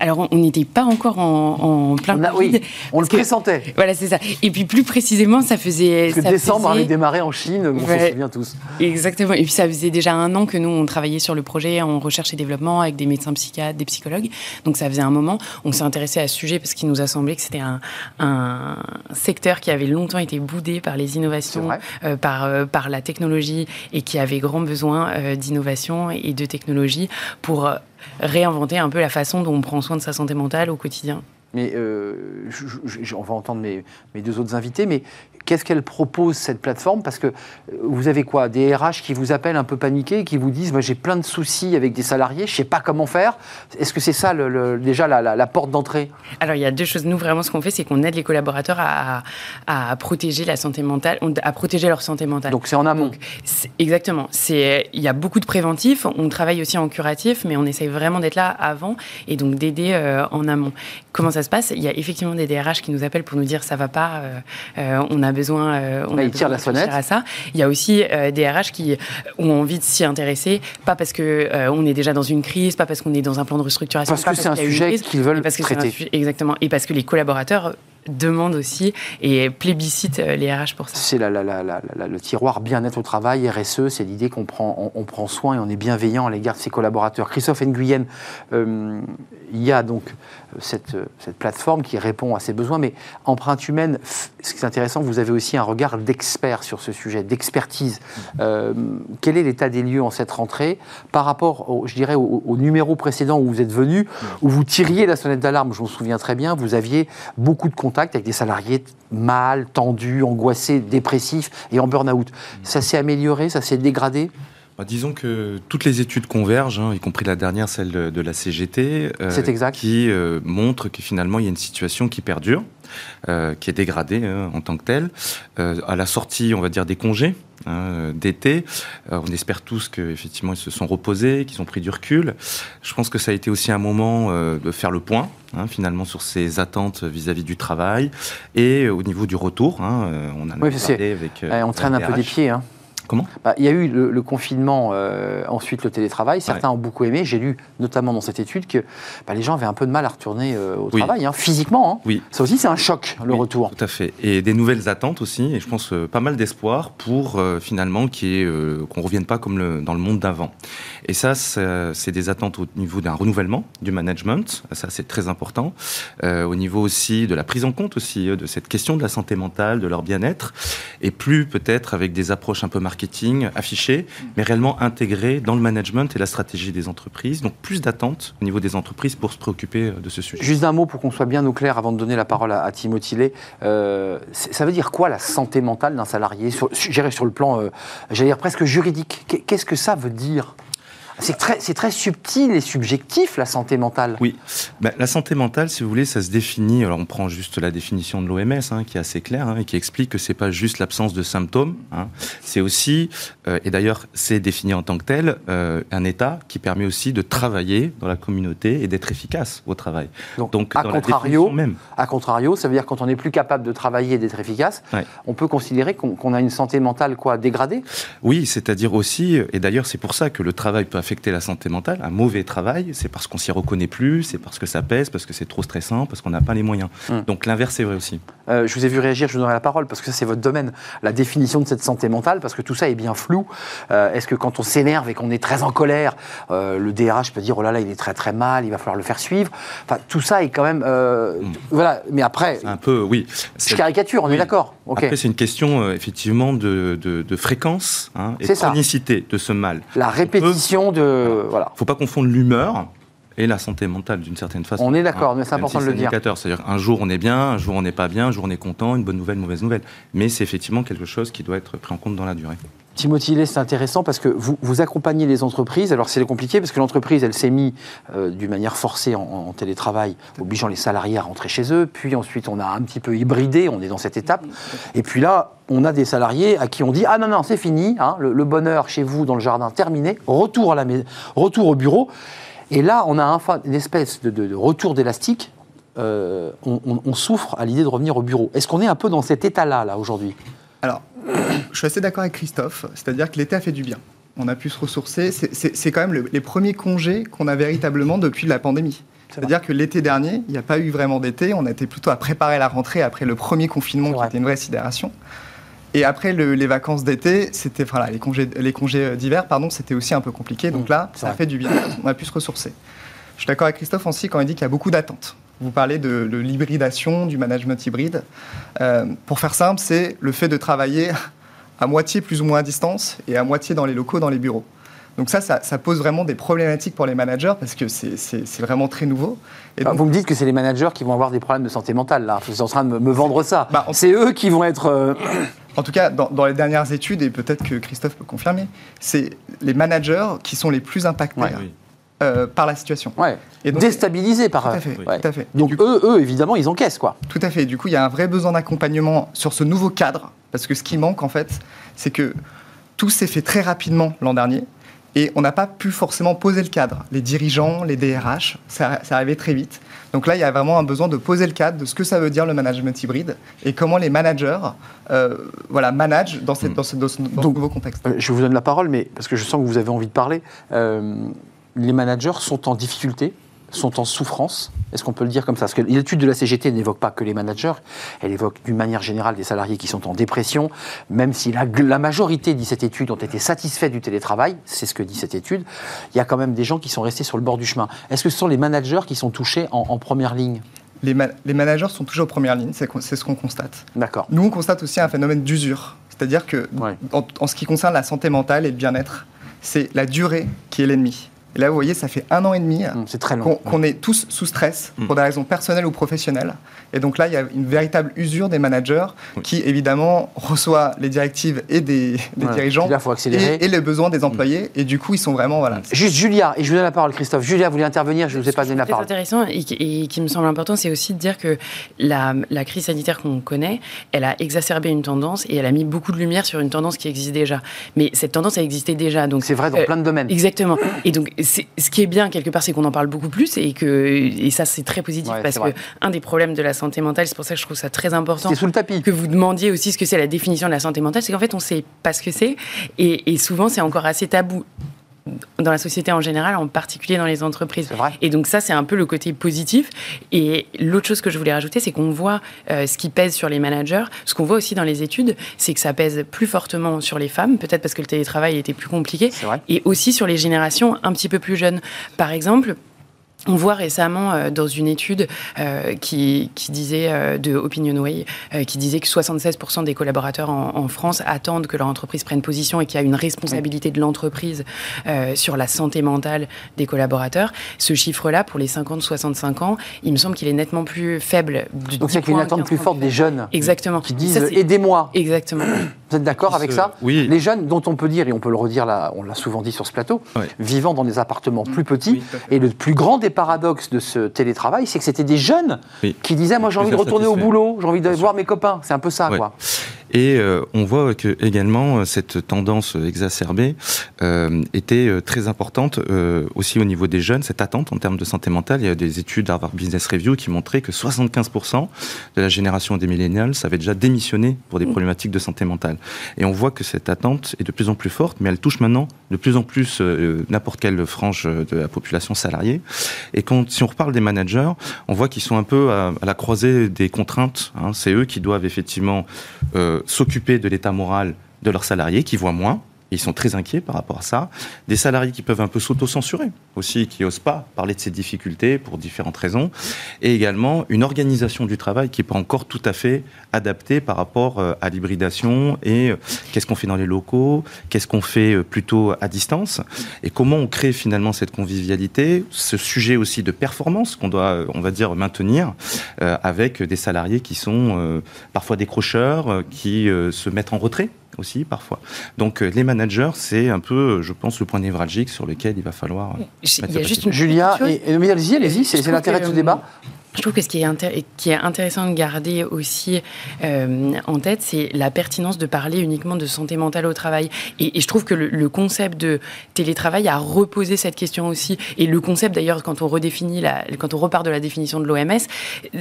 Alors, on n'était pas encore en, plein Covid. Oui, on le pressentait. Voilà, c'est ça. Et puis, plus précisément, ça faisait... Parce que décembre avait démarré en Chine, on s'en souvient tous. Exactement. Et puis, ça faisait déjà un an que nous, on travaillait sur le projet en recherche et développement avec des médecins psychiatres, des psychologues. Donc, ça faisait un moment. On s'est intéressé à ce sujet parce qu'il nous a semblé que c'était un, secteur qui avait longtemps été boudé par les innovations, euh, par, euh, par la technologie et qui avait grand besoin euh, d'innovation et de technologie pour euh, réinventer un peu la façon dont on prend soin de sa santé mentale au quotidien. Mais euh, on va entendre mes, mes, deux autres invités, mais qu'est-ce qu'elle propose cette plateforme? Parce que euh, vous avez quoi? Des RH qui vous appellent un peu paniqués, qui vous disent moi j'ai plein de soucis avec des salariés, je ne sais pas comment faire. Est-ce que c'est ça le, déjà la, porte d'entrée? Alors il y a deux choses. Nous vraiment ce qu'on fait, c'est qu'on aide les collaborateurs à, à, protéger la santé mentale, à protéger leur santé mentale. Donc c'est en amont. exactement. C'est il y a beaucoup de préventifs. On travaille aussi en curatif, mais on essaye vraiment d'être là avant et donc d'aider euh, en amont. Comment ça se passe Il y a effectivement des DRH qui nous appellent pour nous dire ça va pas, euh, on a besoin, euh, on a besoin la sonnette. à ça. Il y a aussi euh, des RH qui ont envie de s'y intéresser, pas parce que euh, on est déjà dans une crise, pas parce qu'on est dans un plan de restructuration, parce que c'est un sujet qu'ils veulent parce traiter. exactement, et parce que les collaborateurs demande aussi et plébiscite euh, les RH pour ça. C'est le tiroir bien-être au travail, RSE, c'est l'idée qu'on prend, on, prend soin et on est bienveillant à l'égard de ses collaborateurs. Christophe Nguyen, euh, il y a donc cette, cette, plateforme qui répond à ses besoins, mais empreinte humaine, ce qui est intéressant, vous avez aussi un regard d'expert sur ce sujet, d'expertise. Euh, quel est l'état des lieux en cette rentrée par rapport, je dirais, au, au, numéro précédent où vous êtes venu, où vous tiriez la sonnette d'alarme, je me souviens très bien, vous aviez beaucoup de avec des salariés mal, tendus, angoissés, dépressifs et en burn-out. Ça s'est amélioré, ça s'est dégradé? Bah, disons que toutes les études convergent, hein, y compris la dernière, celle de, la CGT, euh, qui euh, montre que finalement il y a une situation qui perdure, euh, qui est dégradée hein, en tant que telle. à la sortie, on va dire, des congés hein, d'été, on espère tous qu'effectivement ils se sont reposés, qu'ils ont pris du recul. Je pense que ça a été aussi un moment de faire le point, finalement, sur ces attentes vis-à-vis du travail et au niveau du retour. on a parlé avec. on traîne un peu des pieds. Comment bah, Il y a eu le, confinement, euh, ensuite le télétravail. Certains ont beaucoup aimé. J'ai lu notamment dans cette étude que bah, les gens avaient un peu de mal à retourner euh, au travail, hein, physiquement. Hein. Oui. Ça aussi, c'est un choc, le retour. Tout à fait. Et des nouvelles attentes aussi. Et je pense euh, pas mal d'espoir pour finalement qu'on ne revienne pas comme le, dans le monde d'avant. Et ça, c'est des attentes au niveau d'un renouvellement du management. Ça, c'est très important. au niveau aussi de la prise en compte aussi de cette question de la santé mentale, de leur bien-être. Et plus peut-être avec des approches un peu marquées marketing affiché, mais réellement intégré dans le management et la stratégie des entreprises. Donc plus d'attentes au niveau des entreprises pour se préoccuper de ce sujet. Juste un mot pour qu'on soit bien au clair avant de donner la parole à, Timothy Lay. Euh, ça veut dire quoi la santé mentale d'un salarié sur, sur le plan, euh, j'allais dire presque juridique? Qu'est-ce que ça veut dire? C'est très, subtil et subjectif, la santé mentale. Oui. Ben, la santé mentale, si vous voulez, ça se définit. Alors, on prend juste la définition de l'OMS, hein, qui est assez claire hein, et qui explique que c'est pas juste l'absence de symptômes. Hein. c'est aussi, euh, et d'ailleurs, c'est défini en tant que tel, euh, un état qui permet aussi de travailler dans la communauté et d'être efficace au travail. Donc, à contrario, même. À contrario, ça veut dire quand on n'est plus capable de travailler et d'être efficace, on peut considérer qu'on a une santé mentale quoi dégradée? Oui, c'est-à-dire aussi, et d'ailleurs, c'est pour ça que le travail peut affecter la santé mentale. Un mauvais travail, c'est parce qu'on s'y reconnaît plus, c'est parce que ça pèse, parce que c'est trop stressant, parce qu'on n'a pas les moyens. Hmm. Donc l'inverse est vrai aussi. Euh, je vous ai vu réagir, je vous donnerai la parole parce que ça c'est votre domaine, la définition de cette santé mentale, parce que tout ça est bien flou. Euh, est-ce que quand on s'énerve et qu'on est très en colère, euh, le DRH peut dire oh là là il est très très mal, il va falloir le faire suivre. Enfin tout ça est quand même hmm. voilà. Mais après, un peu oui. Je caricature, on est d'accord. Après c'est une question effectivement de, de, fréquence hein, et de chronicité de ce mal. La répétition de voilà. Faut pas confondre l'humeur et la santé mentale d'une certaine façon. On est d'accord, hein, mais c'est important de le dire. C'est-à-dire un jour on est bien, un jour on n'est pas bien, un jour on est content, une bonne nouvelle, une mauvaise nouvelle. Mais c'est effectivement quelque chose qui doit être pris en compte dans la durée. Timothy c'est intéressant parce que vous, vous accompagnez les entreprises. Alors c'est compliqué parce que l'entreprise, elle s'est mise euh, d'une manière forcée en, télétravail, obligeant les salariés à rentrer chez eux. Puis ensuite, on a un petit peu hybridé, on est dans cette étape. Et puis là, on a des salariés à qui on dit Ah non, non, c'est fini, hein, le, bonheur chez vous dans le jardin terminé, retour, à la, retour au bureau. Et là, on a une espèce de, retour d'élastique. Euh, on, souffre à l'idée de revenir au bureau. Est-ce qu'on est un peu dans cet état-là, là, aujourd'hui? Alors, je suis assez d'accord avec Christophe, c'est-à-dire que l'été a fait du bien. On a pu se ressourcer. C'est quand même les premiers congés qu'on a véritablement depuis la pandémie. C'est-à-dire que l'été dernier, il n'y a pas eu vraiment d'été. On était plutôt à préparer la rentrée après le premier confinement qui était une vraie sidération. Et après les vacances d'été, c'était voilà, les congés, les congés d'hiver, pardon, c'était aussi un peu compliqué. Donc mmh, là, ça a fait du bien. On a pu se ressourcer. Je suis d'accord avec Christophe aussi quand il dit qu'il y a beaucoup d'attentes. Vous parlez de, l'hybridation, du management hybride. Euh, pour faire simple, c'est le fait de travailler à moitié plus ou moins à distance et à moitié dans les locaux, dans les bureaux. Donc ça, ça, pose vraiment des problématiques pour les managers parce que c'est vraiment très nouveau. Et Vous me dites que c'est les managers qui vont avoir des problèmes de santé mentale, là. Vous êtes en train de me, vendre ça. Bah, c'est eux qui vont être... Euh, en tout cas, dans, les dernières études, et peut-être que Christophe peut confirmer, c'est les managers qui sont les plus impactés. Euh, par la situation. Ouais. Et Déstabilisés par... Tout à fait. Tout à fait. Donc eux, eux, évidemment, ils encaissent, quoi. Tout à fait. Du coup, il y a un vrai besoin d'accompagnement sur ce nouveau cadre, parce que ce qui manque, en fait, c'est que tout s'est fait très rapidement l'an dernier. Et on n'a pas pu forcément poser le cadre. Les dirigeants, les DRH, ça, ça arrivait très vite. Donc là, il y a vraiment un besoin de poser le cadre de ce que ça veut dire le management hybride et comment les managers euh, voilà, managent dans, cette, dans, ce, nouveau contexte. Euh, je vous donne la parole, mais parce que je sens que vous avez envie de parler. Euh, les managers sont en difficulté sont en souffrance. Est-ce qu'on peut le dire comme ça? Parce que l'étude de la CGT n'évoque pas que les managers, elle évoque d'une manière générale des salariés qui sont en dépression, même si la, la majorité, dit cette étude, ont été satisfaits du télétravail, c'est ce que dit cette étude, il y a quand même des gens qui sont restés sur le bord du chemin. Est-ce que ce sont les managers qui sont touchés en, première ligne? Les, les, managers sont toujours en première ligne, c'est ce qu'on constate. D'accord. Nous, on constate aussi un phénomène d'usure. C'est-à-dire que, en, ce qui concerne la santé mentale et le bien-être, c'est la durée qui est l'ennemi. Et là, vous voyez, ça fait un an et demi mmh, qu'on est tous sous stress mmh. pour des raisons personnelles ou professionnelles. Et donc là, il y a une véritable usure des managers qui, évidemment, reçoit les directives et des, dirigeants et, les besoins des employés. Et du coup, ils sont vraiment... Voilà. Juste Julia, et je vous donne la parole, Christophe. Julia, voulez intervenir Je ne vous ai pas donné la parole. Ce qui est intéressant et qui, me semble important, c'est aussi de dire que la, la crise sanitaire qu'on connaît, elle a exacerbé une tendance et elle a mis beaucoup de lumière sur une tendance qui existe déjà. Mais cette tendance a existé déjà. Donc C'est vrai dans euh, plein de domaines. Exactement. Et donc, ce qui est bien quelque part, c'est qu'on en parle beaucoup plus et que et ça c'est très positif parce que un des problèmes de la santé mentale, c'est pour ça que je trouve ça très important. C'est sous le tapis. Que vous demandiez aussi ce que c'est la définition de la santé mentale, c'est qu'en fait on sait pas ce que c'est et, et souvent c'est encore assez tabou dans la société en général, en particulier dans les entreprises. Vrai. Et donc ça, c'est un peu le côté positif. Et l'autre chose que je voulais rajouter, c'est qu'on voit euh, ce qui pèse sur les managers. Ce qu'on voit aussi dans les études, c'est que ça pèse plus fortement sur les femmes, peut-être parce que le télétravail était plus compliqué, et aussi sur les générations un petit peu plus jeunes. Par exemple, on voit récemment euh, dans une étude euh, qui, disait euh, de Opinionway, qui disait que 76% des collaborateurs en, France attendent que leur entreprise prenne position et qu'il y a une responsabilité de l'entreprise sur la santé mentale des collaborateurs. Ce chiffre-là, pour les 50-65 ans, il me semble qu'il est nettement plus faible. Donc c'est qu'il y a une attente plus forte des jeunes. Exactement. Qui disent aidez-moi. Exactement. Vous êtes d'accord avec ça? Oui. Les jeunes, dont on peut dire, et on peut le redire là, on l'a souvent dit sur ce plateau, vivant dans des appartements plus petits, Oui, et le plus grand des paradoxes de ce télétravail, c'est que c'était des jeunes Oui. qui disaient Moi, j'ai envie de retourner au boulot, j'ai envie de voir mes copains. C'est un peu ça, Ouais. quoi. Et euh, on voit que également euh, cette tendance exacerbée euh, était très importante euh, aussi au niveau des jeunes, cette attente en termes de santé mentale. Il y a des études d'Harvard Business Review qui montraient que 75% de la génération des millennials avait déjà démissionné pour des problématiques de santé mentale. Et on voit que cette attente est de plus en plus forte, mais elle touche maintenant de plus en plus euh, n'importe quelle frange de la population salariée. Et quand, si on reparle des managers, on voit qu'ils sont un peu à, à la croisée des contraintes. hein. C'est eux qui doivent effectivement euh, s'occuper de l'état moral de leurs salariés, qui voient moins. Ils sont très inquiets par rapport à ça. Des salariés qui peuvent un peu s'auto-censurer aussi, qui n'osent pas parler de ces difficultés pour différentes raisons. Et également une organisation du travail qui n'est pas encore tout à fait adaptée par rapport euh, à l'hybridation et euh, qu'est-ce qu'on fait dans les locaux, qu'est-ce qu'on fait euh, plutôt à distance et comment on crée finalement cette convivialité, ce sujet aussi de performance qu'on doit, on va dire, maintenir avec des salariés qui sont parfois décrocheurs, qui se mettent en retrait aussi parfois. Donc euh, les managers, c'est un peu, euh, je pense, le point névralgique sur lequel il va falloir. euh, Il y a juste une Julia, et, et- mais allez-y, allez-y, c'est l'intérêt de ce débat. Je trouve que ce qui est, intér- qui est intéressant de garder aussi euh, en tête, c'est la pertinence de parler uniquement de santé mentale au travail. Et, et je trouve que le, le concept de télétravail a reposé cette question aussi. Et le concept, d'ailleurs, quand on redéfinit, la, quand on repart de la définition de l'OMS,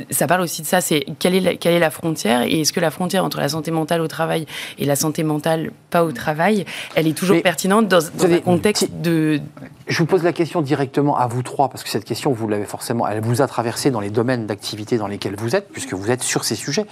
ça parle aussi de ça. C'est quelle est la, quelle est la frontière Et est-ce que la frontière entre la santé mentale au travail et la santé mentale pas au travail, elle est toujours Mais pertinente dans, dans avez- un contexte de Je vous pose la question directement à vous trois, parce que cette question, vous l'avez forcément, elle vous a traversé dans les domaines d'activité dans lesquels vous êtes, puisque vous êtes sur ces sujets.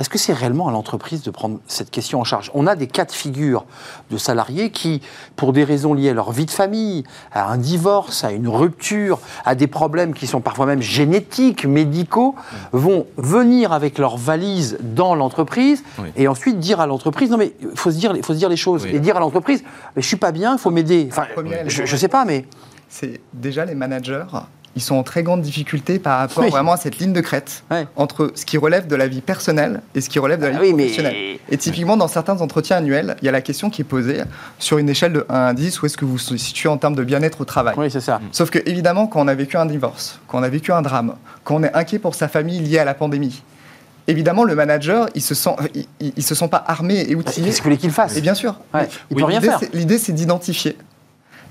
Est-ce que c'est réellement à l'entreprise de prendre cette question en charge? On a des cas de figure de salariés qui, pour des raisons liées à leur vie de famille, à un divorce, à une rupture, à des problèmes qui sont parfois même génétiques, médicaux, vont venir avec leur valise dans l'entreprise Oui. et ensuite dire à l'entreprise, non mais il faut se dire, il faut se dire les choses, Oui. et dire à l'entreprise, mais je suis pas bien, il faut m'aider. Enfin, je, je sais pas, mais c'est déjà les managers, ils sont en très grande difficulté par rapport Oui. vraiment à cette ligne de crête Ouais. entre ce qui relève de la vie personnelle et ce qui relève de la Ah vie oui, mais- professionnelle. Et typiquement, dans certains entretiens annuels, il y a la question qui est posée sur une échelle de 1 à 10, où est-ce que vous vous situez en termes de bien-être au travail? Oui, c'est ça. Sauf que, évidemment, quand on a vécu un divorce, quand on a vécu un drame, quand on est inquiet pour sa famille liée à la pandémie, évidemment, le manager, il se sent, il, il- il se sent pas armé et outillé. Qu'est-ce que vous voulez qu'il fasse? Et bien sûr. Ouais, Il Oui, peut rien faire. L'idée, c'est d'identifier.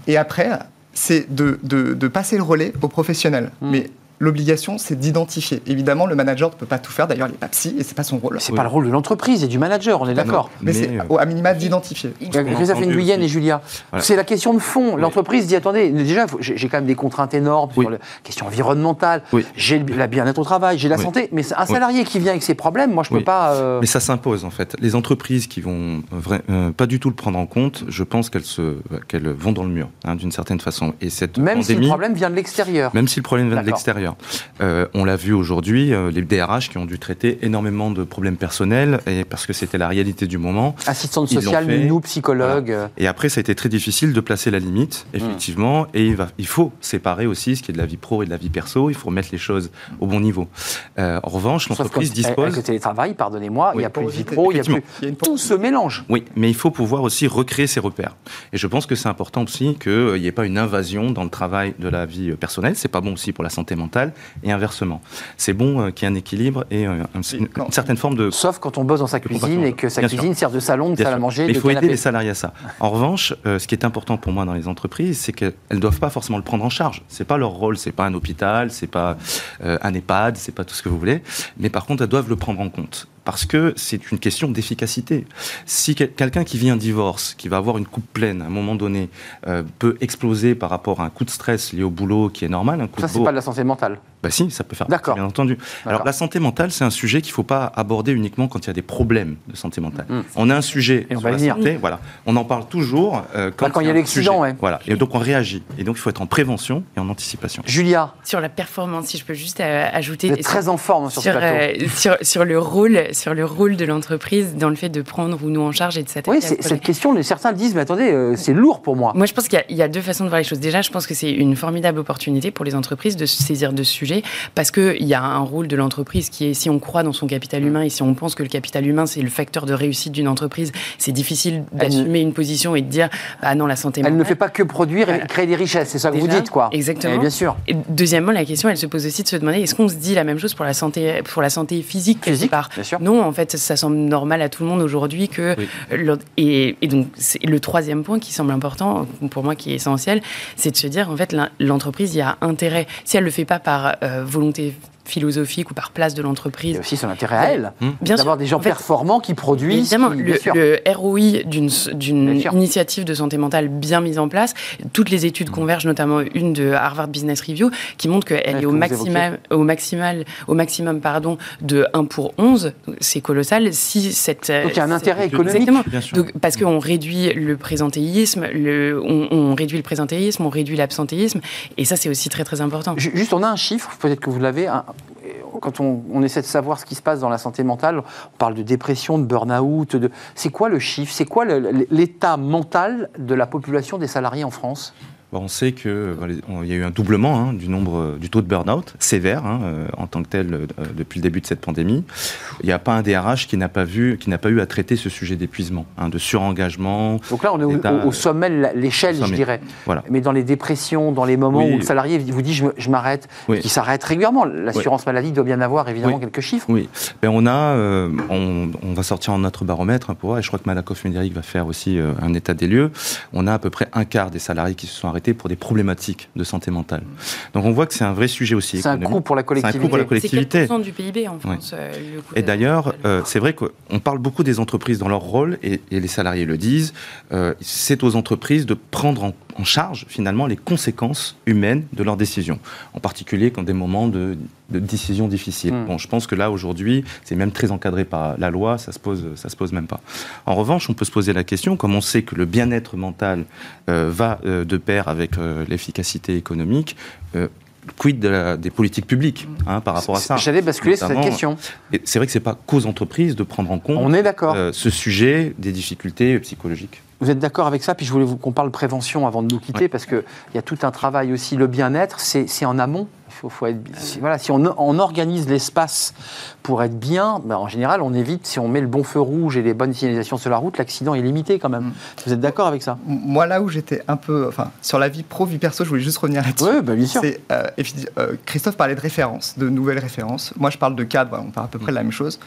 Et après, c'est de, de- de passer le relais aux professionnels. Hmm. Mais l'obligation, c'est d'identifier. Évidemment, le manager ne peut pas tout faire. D'ailleurs, il n'est pas psy et c'est pas son rôle. C'est Oui. pas le rôle de l'entreprise et du manager, on est d'accord. Mais, Mais, c'est euh, au- à minima d'identifier. Christophe Nguyen et Julia, Voilà. c'est la question de fond. L'entreprise dit attendez, déjà, j'ai quand même des contraintes énormes Oui. sur la question environnementale, Oui. j'ai le- la bien-être au travail, j'ai la Oui. santé, mais un salarié qui vient avec ses problèmes, moi je peux Oui. pas. euh, Mais ça s'impose en fait. Les entreprises qui vont vra- euh, pas du tout le prendre en compte, je pense qu'elles vont dans le mur hein, d'une certaine façon. Et cette Même si le problème vient de l'extérieur. même si le problème vient de D'accord. Euh, on l'a vu aujourd'hui, euh, les DRH qui ont dû traiter énormément de problèmes personnels et parce que c'était la réalité du moment. Assistante sociale, nounou, psychologue. euh, Et après, ça a été très difficile de placer la limite, Hmm. effectivement. Et il, va, il faut séparer aussi ce qui est de la vie pro et de la vie perso. Il faut remettre les choses au bon niveau. Euh, en revanche, l'entreprise qu'avec- dispose. Avec le télétravail, pardonnez-moi, il n'y a plus de vie pro, il n'y a plus. Y a Tout se mélange. Oui, mais il faut pouvoir aussi recréer ses repères. Et je pense que c'est important aussi qu'il n'y ait pas une invasion dans le travail de la vie personnelle. C'est pas bon aussi pour la santé mentale et inversement. C'est bon euh, qu'il y ait un équilibre et euh, un- une, certaine forme de Sauf quand on bosse dans sa cuisine et que sa cuisine sert de salon, de salle à manger, Mais de il faut aider les salariés à ça. En revanche, euh, ce qui est important pour moi dans les entreprises, c'est qu'elles ne doivent pas forcément le prendre en charge. C'est pas leur rôle, c'est pas un hôpital, c'est pas euh, un EHPAD, c'est pas tout ce que vous voulez. Mais par contre, elles doivent le prendre en compte. Parce que c'est une question d'efficacité. Si quel- quelqu'un qui vit un divorce, qui va avoir une coupe pleine à un moment donné, euh, peut exploser par rapport à un coup de stress lié au boulot qui est normal, un coup Ça, de c'est pas de la santé mentale. Bah si, ça peut faire D'accord. bien entendu. Alors la santé mentale, c'est un sujet qu'il ne faut pas aborder uniquement quand il y a des problèmes de santé mentale. Mm. On a un sujet Et on sur va la y venir. santé, voilà. On en parle toujours euh, quand, Bah, quand il y a l'accident, ouais. Voilà. Et donc on réagit. Et donc il faut être en prévention et en anticipation. Julia, sur la performance, si je peux juste euh, ajouter. vous êtes très en forme sur, ce sur, plateau. euh, sur, sur le rôle, sur le rôle de l'entreprise dans le fait de prendre ou nous en charge et de s'attaquer Oui, c'est- cette question, certains disent, mais attendez, euh, c'est lourd pour moi. Moi, je pense qu'il y, a- il y a deux façons de voir les choses. Déjà, je pense que c'est une formidable opportunité pour les entreprises de se saisir de ce sujet parce qu'il y a un rôle de l'entreprise qui est, si on croit dans son capital humain et si on pense que le capital humain, c'est le facteur de réussite d'une entreprise, c'est difficile d'assumer une position et de dire, ah non, la santé Elle ne fait pas que produire et créer des richesses, c'est ça que vous dites, quoi. Exactement. Et bien sûr. Et deuxièmement, la question, elle se pose aussi de se demander, est-ce qu'on se dit la même chose pour la santé, pour la santé physique, physique part bien sûr. Non, en fait, ça semble normal à tout le monde aujourd'hui que... Et, et, donc, le troisième point qui semble important, pour moi, qui est essentiel, c'est de se dire, en fait, l'entreprise, y a intérêt. Si elle ne le fait pas par volonté philosophique ou par place de l'entreprise. Il y a aussi son intérêt à elle, mmh. d'avoir des gens performants qui produisent. Évidemment, le, ROI d'une initiative de santé mentale bien mise en place, toutes les études mmh. convergent, notamment une de Harvard Business Review, qui montre qu'elle est au, maximal, au maximum pardon, de 1 pour 11, c'est colossal. Si cette, Donc il y a un intérêt économique. Donc, parce qu'on réduit le présentéisme, le, on, on, réduit le présentéisme, on réduit l'absentéisme, et ça c'est aussi très très important. Juste, on a un chiffre, peut-être que vous l'avez, quand on, essaie de savoir ce qui se passe dans la santé mentale, on parle de dépression, de burn-out. C'est quoi le chiffre? C'est quoi l'état mental de la population des salariés en France? On sait qu'il y a eu un doublement hein, du nombre du taux de burn-out sévère hein, euh, en tant que tel euh, depuis le début de cette pandémie. Il n'y a pas un DRH qui n'a pas vu, qui n'a pas eu à traiter ce sujet d'épuisement, hein, de surengagement. Donc là, on est au, sommet de l'échelle, je dirais. Voilà. Mais dans les dépressions, dans les moments où le salarié vous dit je, m'arrête, qui s'arrête régulièrement, l'assurance maladie doit bien avoir évidemment quelques chiffres. Oui. Ben, on a, euh, on, va sortir en notre baromètre pour voir, et je crois que Malakoff Médéric va faire aussi un état des lieux. On a à peu près un quart des salariés qui se sont arrêtés pour des problématiques de santé mentale. Donc on voit que c'est un vrai sujet aussi. C'est un coût pour la collectivité. C'est un coût pour la collectivité. C'est du PIB en France. Euh, et d'ailleurs, euh, c'est vrai qu'on parle beaucoup des entreprises dans leur rôle, et, les salariés le disent, euh, c'est aux entreprises de prendre en, charge finalement les conséquences humaines de leurs décisions, en particulier quand des moments de, décisions difficiles. Hmm. Bon, je pense que là aujourd'hui, c'est même très encadré par la loi, ça se pose, ça se pose même pas. En revanche, on peut se poser la question, comme on sait que le bien-être mental va de pair avec euh, l'efficacité économique, euh, quid des politiques publiques hein, par rapport à ça? J'allais basculer sur cette question. C'est vrai que ce n'est pas qu'aux entreprises de prendre en compte On est euh, ce sujet des difficultés psychologiques. Vous êtes d'accord avec ça? Puis je voulais qu'on parle prévention avant de nous quitter, parce qu'il y a tout un travail aussi. Le bien-être, c'est en amont faut, être, si, voilà, si on, organise l'espace pour être bien, ben, en général, on évite, si on met le bon feu rouge et les bonnes signalisations sur la route, l'accident est limité quand même. Mm. Vous êtes d'accord avec ça? Moi, là où j'étais un peu. Enfin, sur la vie pro, vie perso, je voulais juste revenir là-dessus. Oui, ben, bien sûr. Euh, euh, Christophe parlait de références, de nouvelles références. Moi, je parle de cadre, on parle à peu près de la même chose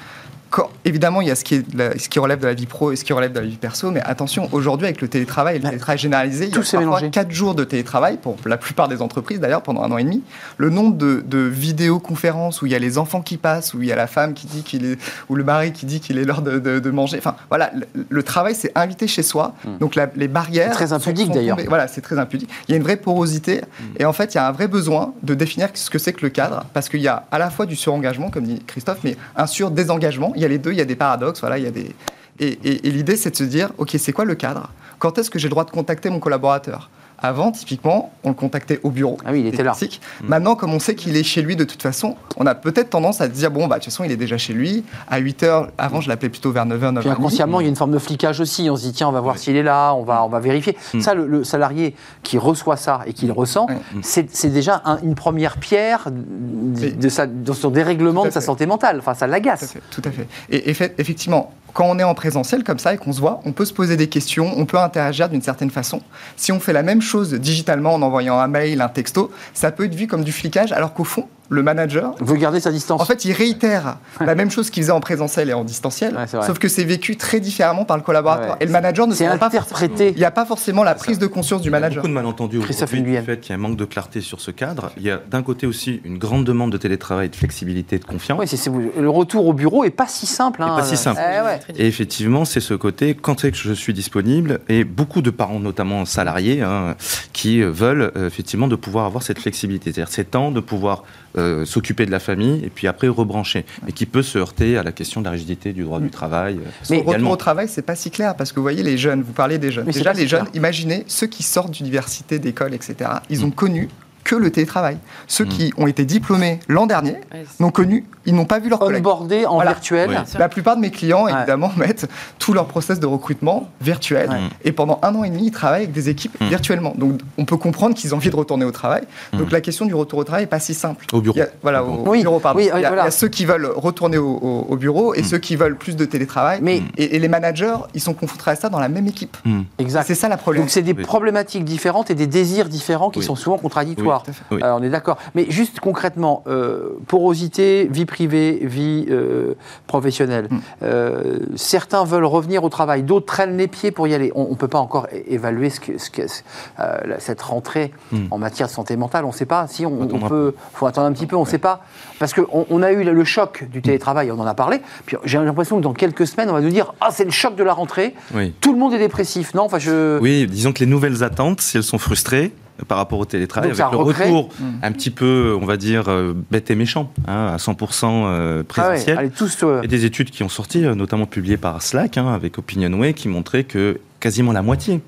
évidemment, il y a ce qui, est ce qui relève de la vie pro et ce qui relève de la vie perso, mais attention, aujourd'hui, avec le télétravail et le télétravail généralisé, il y a parfois 4 jours de télétravail, pour la plupart des entreprises d'ailleurs, pendant un an et demi. Le nombre de, vidéoconférences où il y a les enfants qui passent, où il y a la femme qui dit qu'il est, ou le mari qui dit qu'il est l'heure de, manger. Enfin, voilà, le, travail, c'est invité chez soi. Hmm. Donc, les barrières. très impudique d'ailleurs. Voilà, c'est très impudique. Il y a une vraie porosité. Hmm. Et en fait, il y a un vrai besoin de définir ce que c'est que le cadre, parce qu'il y a à la fois du surengagement, comme dit Christophe, mais un sur-désengagement. Il y a les deux, il y a des paradoxes voilà, il y a des... Et, et l'idée, c'est de se dire, OK, c'est quoi le cadre? Quand est-ce que j'ai le droit de contacter mon collaborateur? Avant, typiquement, on le contactait au bureau. Ah oui, il était là. Mmh. Maintenant, comme on sait qu'il est chez lui de toute façon, on a peut-être tendance à se dire, bon, bah, de toute façon, il est déjà chez lui. À 8 h, avant, je l'appelais plutôt vers 9 h, 9 h. inconsciemment, il y a une forme de flicage aussi. On se dit, tiens, on va voir s'il est là, on va, on va vérifier. Mmh. Ça, le, salarié qui reçoit ça et qui le ressent, c'est déjà une première pierre de, sa, son dérèglement de sa santé mentale. Enfin, ça l'agace. Tout à fait. Et effectivement, quand on est en présentiel comme ça et qu'on se voit, on peut se poser des questions, on peut interagir d'une certaine façon. Si on fait la même chose digitalement en envoyant un mail, un texto, ça peut être vu comme du flicage, alors qu'au fond, le manager veut garder sa distance. En fait, il réitère la même chose qu'il faisait en présentiel et en distanciel, sauf que c'est vécu très différemment par le collaborateur. Et le manager ne s'est pas interprété. Il n'y a pas forcément la prise de conscience du manager. Il y a beaucoup de malentendus aujourd'hui du fait qu'il y a un manque de clarté sur ce cadre. Il y a d'un côté aussi une grande demande de télétravail, de flexibilité, de confiance. Oui, c'est, le retour au bureau est pas si simple. Hein. pas si simple. Eh et effectivement, c'est ce côté quand est-ce que je suis disponible? Et beaucoup de parents, notamment salariés, hein, qui veulent euh, effectivement de pouvoir avoir cette flexibilité, c'est-à-dire ces temps de pouvoir euh, s'occuper de la famille et puis après rebrancher, mais qui peut se heurter à la question de la rigidité du droit du travail. Euh, mais le retour au travail, c'est pas si clair parce que vous voyez les jeunes, vous parlez des jeunes. Déjà, les jeunes, imaginez ceux qui sortent d'université, d'école, etc. Ils ont mm. connu que le télétravail. Ceux qui ont été diplômés l'an dernier Ouais, n'ont connu, ils n'ont pas vu leurs collègues. Onboardé en Voilà. virtuel. Oui. La plupart de mes clients, Ouais. évidemment, mettent tout leur process de recrutement virtuel. Ouais. Et pendant un an et demi, ils travaillent avec des équipes Mm. virtuellement. Donc, on peut comprendre qu'ils ont envie de retourner au travail. Donc, Mm. la question du retour au travail n'est pas si simple. Au bureau. Il y a- voilà, au, au Oui, bureau, pardon. oui, il, y a, voilà. il y a ceux qui veulent retourner au, au- au bureau et ceux qui veulent plus de télétravail. Mais Et, et les managers, ils sont confrontés à ça dans la même équipe. Hmm. exact. C'est ça la Donc problématique. c'est des problématiques différentes et des désirs différents qui Oui. sont souvent contradictoires. Tout à fait. Oui. Alors, on est d'accord. Mais juste concrètement, euh, porosité, vie privée, vie euh, professionnelle. Mm. Euh, certains veulent revenir au travail, d'autres traînent les pieds pour y aller. On ne peut pas encore évaluer ce que, ce que- euh, la- cette rentrée Mm. en matière de santé mentale. On ne sait pas. Si on, Faut attendre on un peut, faut attendre un petit peu. On ne sait pas parce qu'on on a eu le choc du télétravail. On en a parlé. Puis j'ai l'impression que dans quelques semaines, on va nous dire ah c'est le choc de la rentrée. Oui. Tout le monde est dépressif. Non, enfin je. Oui, disons que les nouvelles attentes, si elles sont frustrées par rapport au télétravail, Donc avec le recrée- retour Mm. un petit peu, on va dire, euh, bête et méchant, hein, à 100% euh, Ah ouais, présentiel. allez tous. euh, a des études qui ont sorti, notamment publiées par Slack, hein, avec Opinionway, qui montraient que quasiment la moitié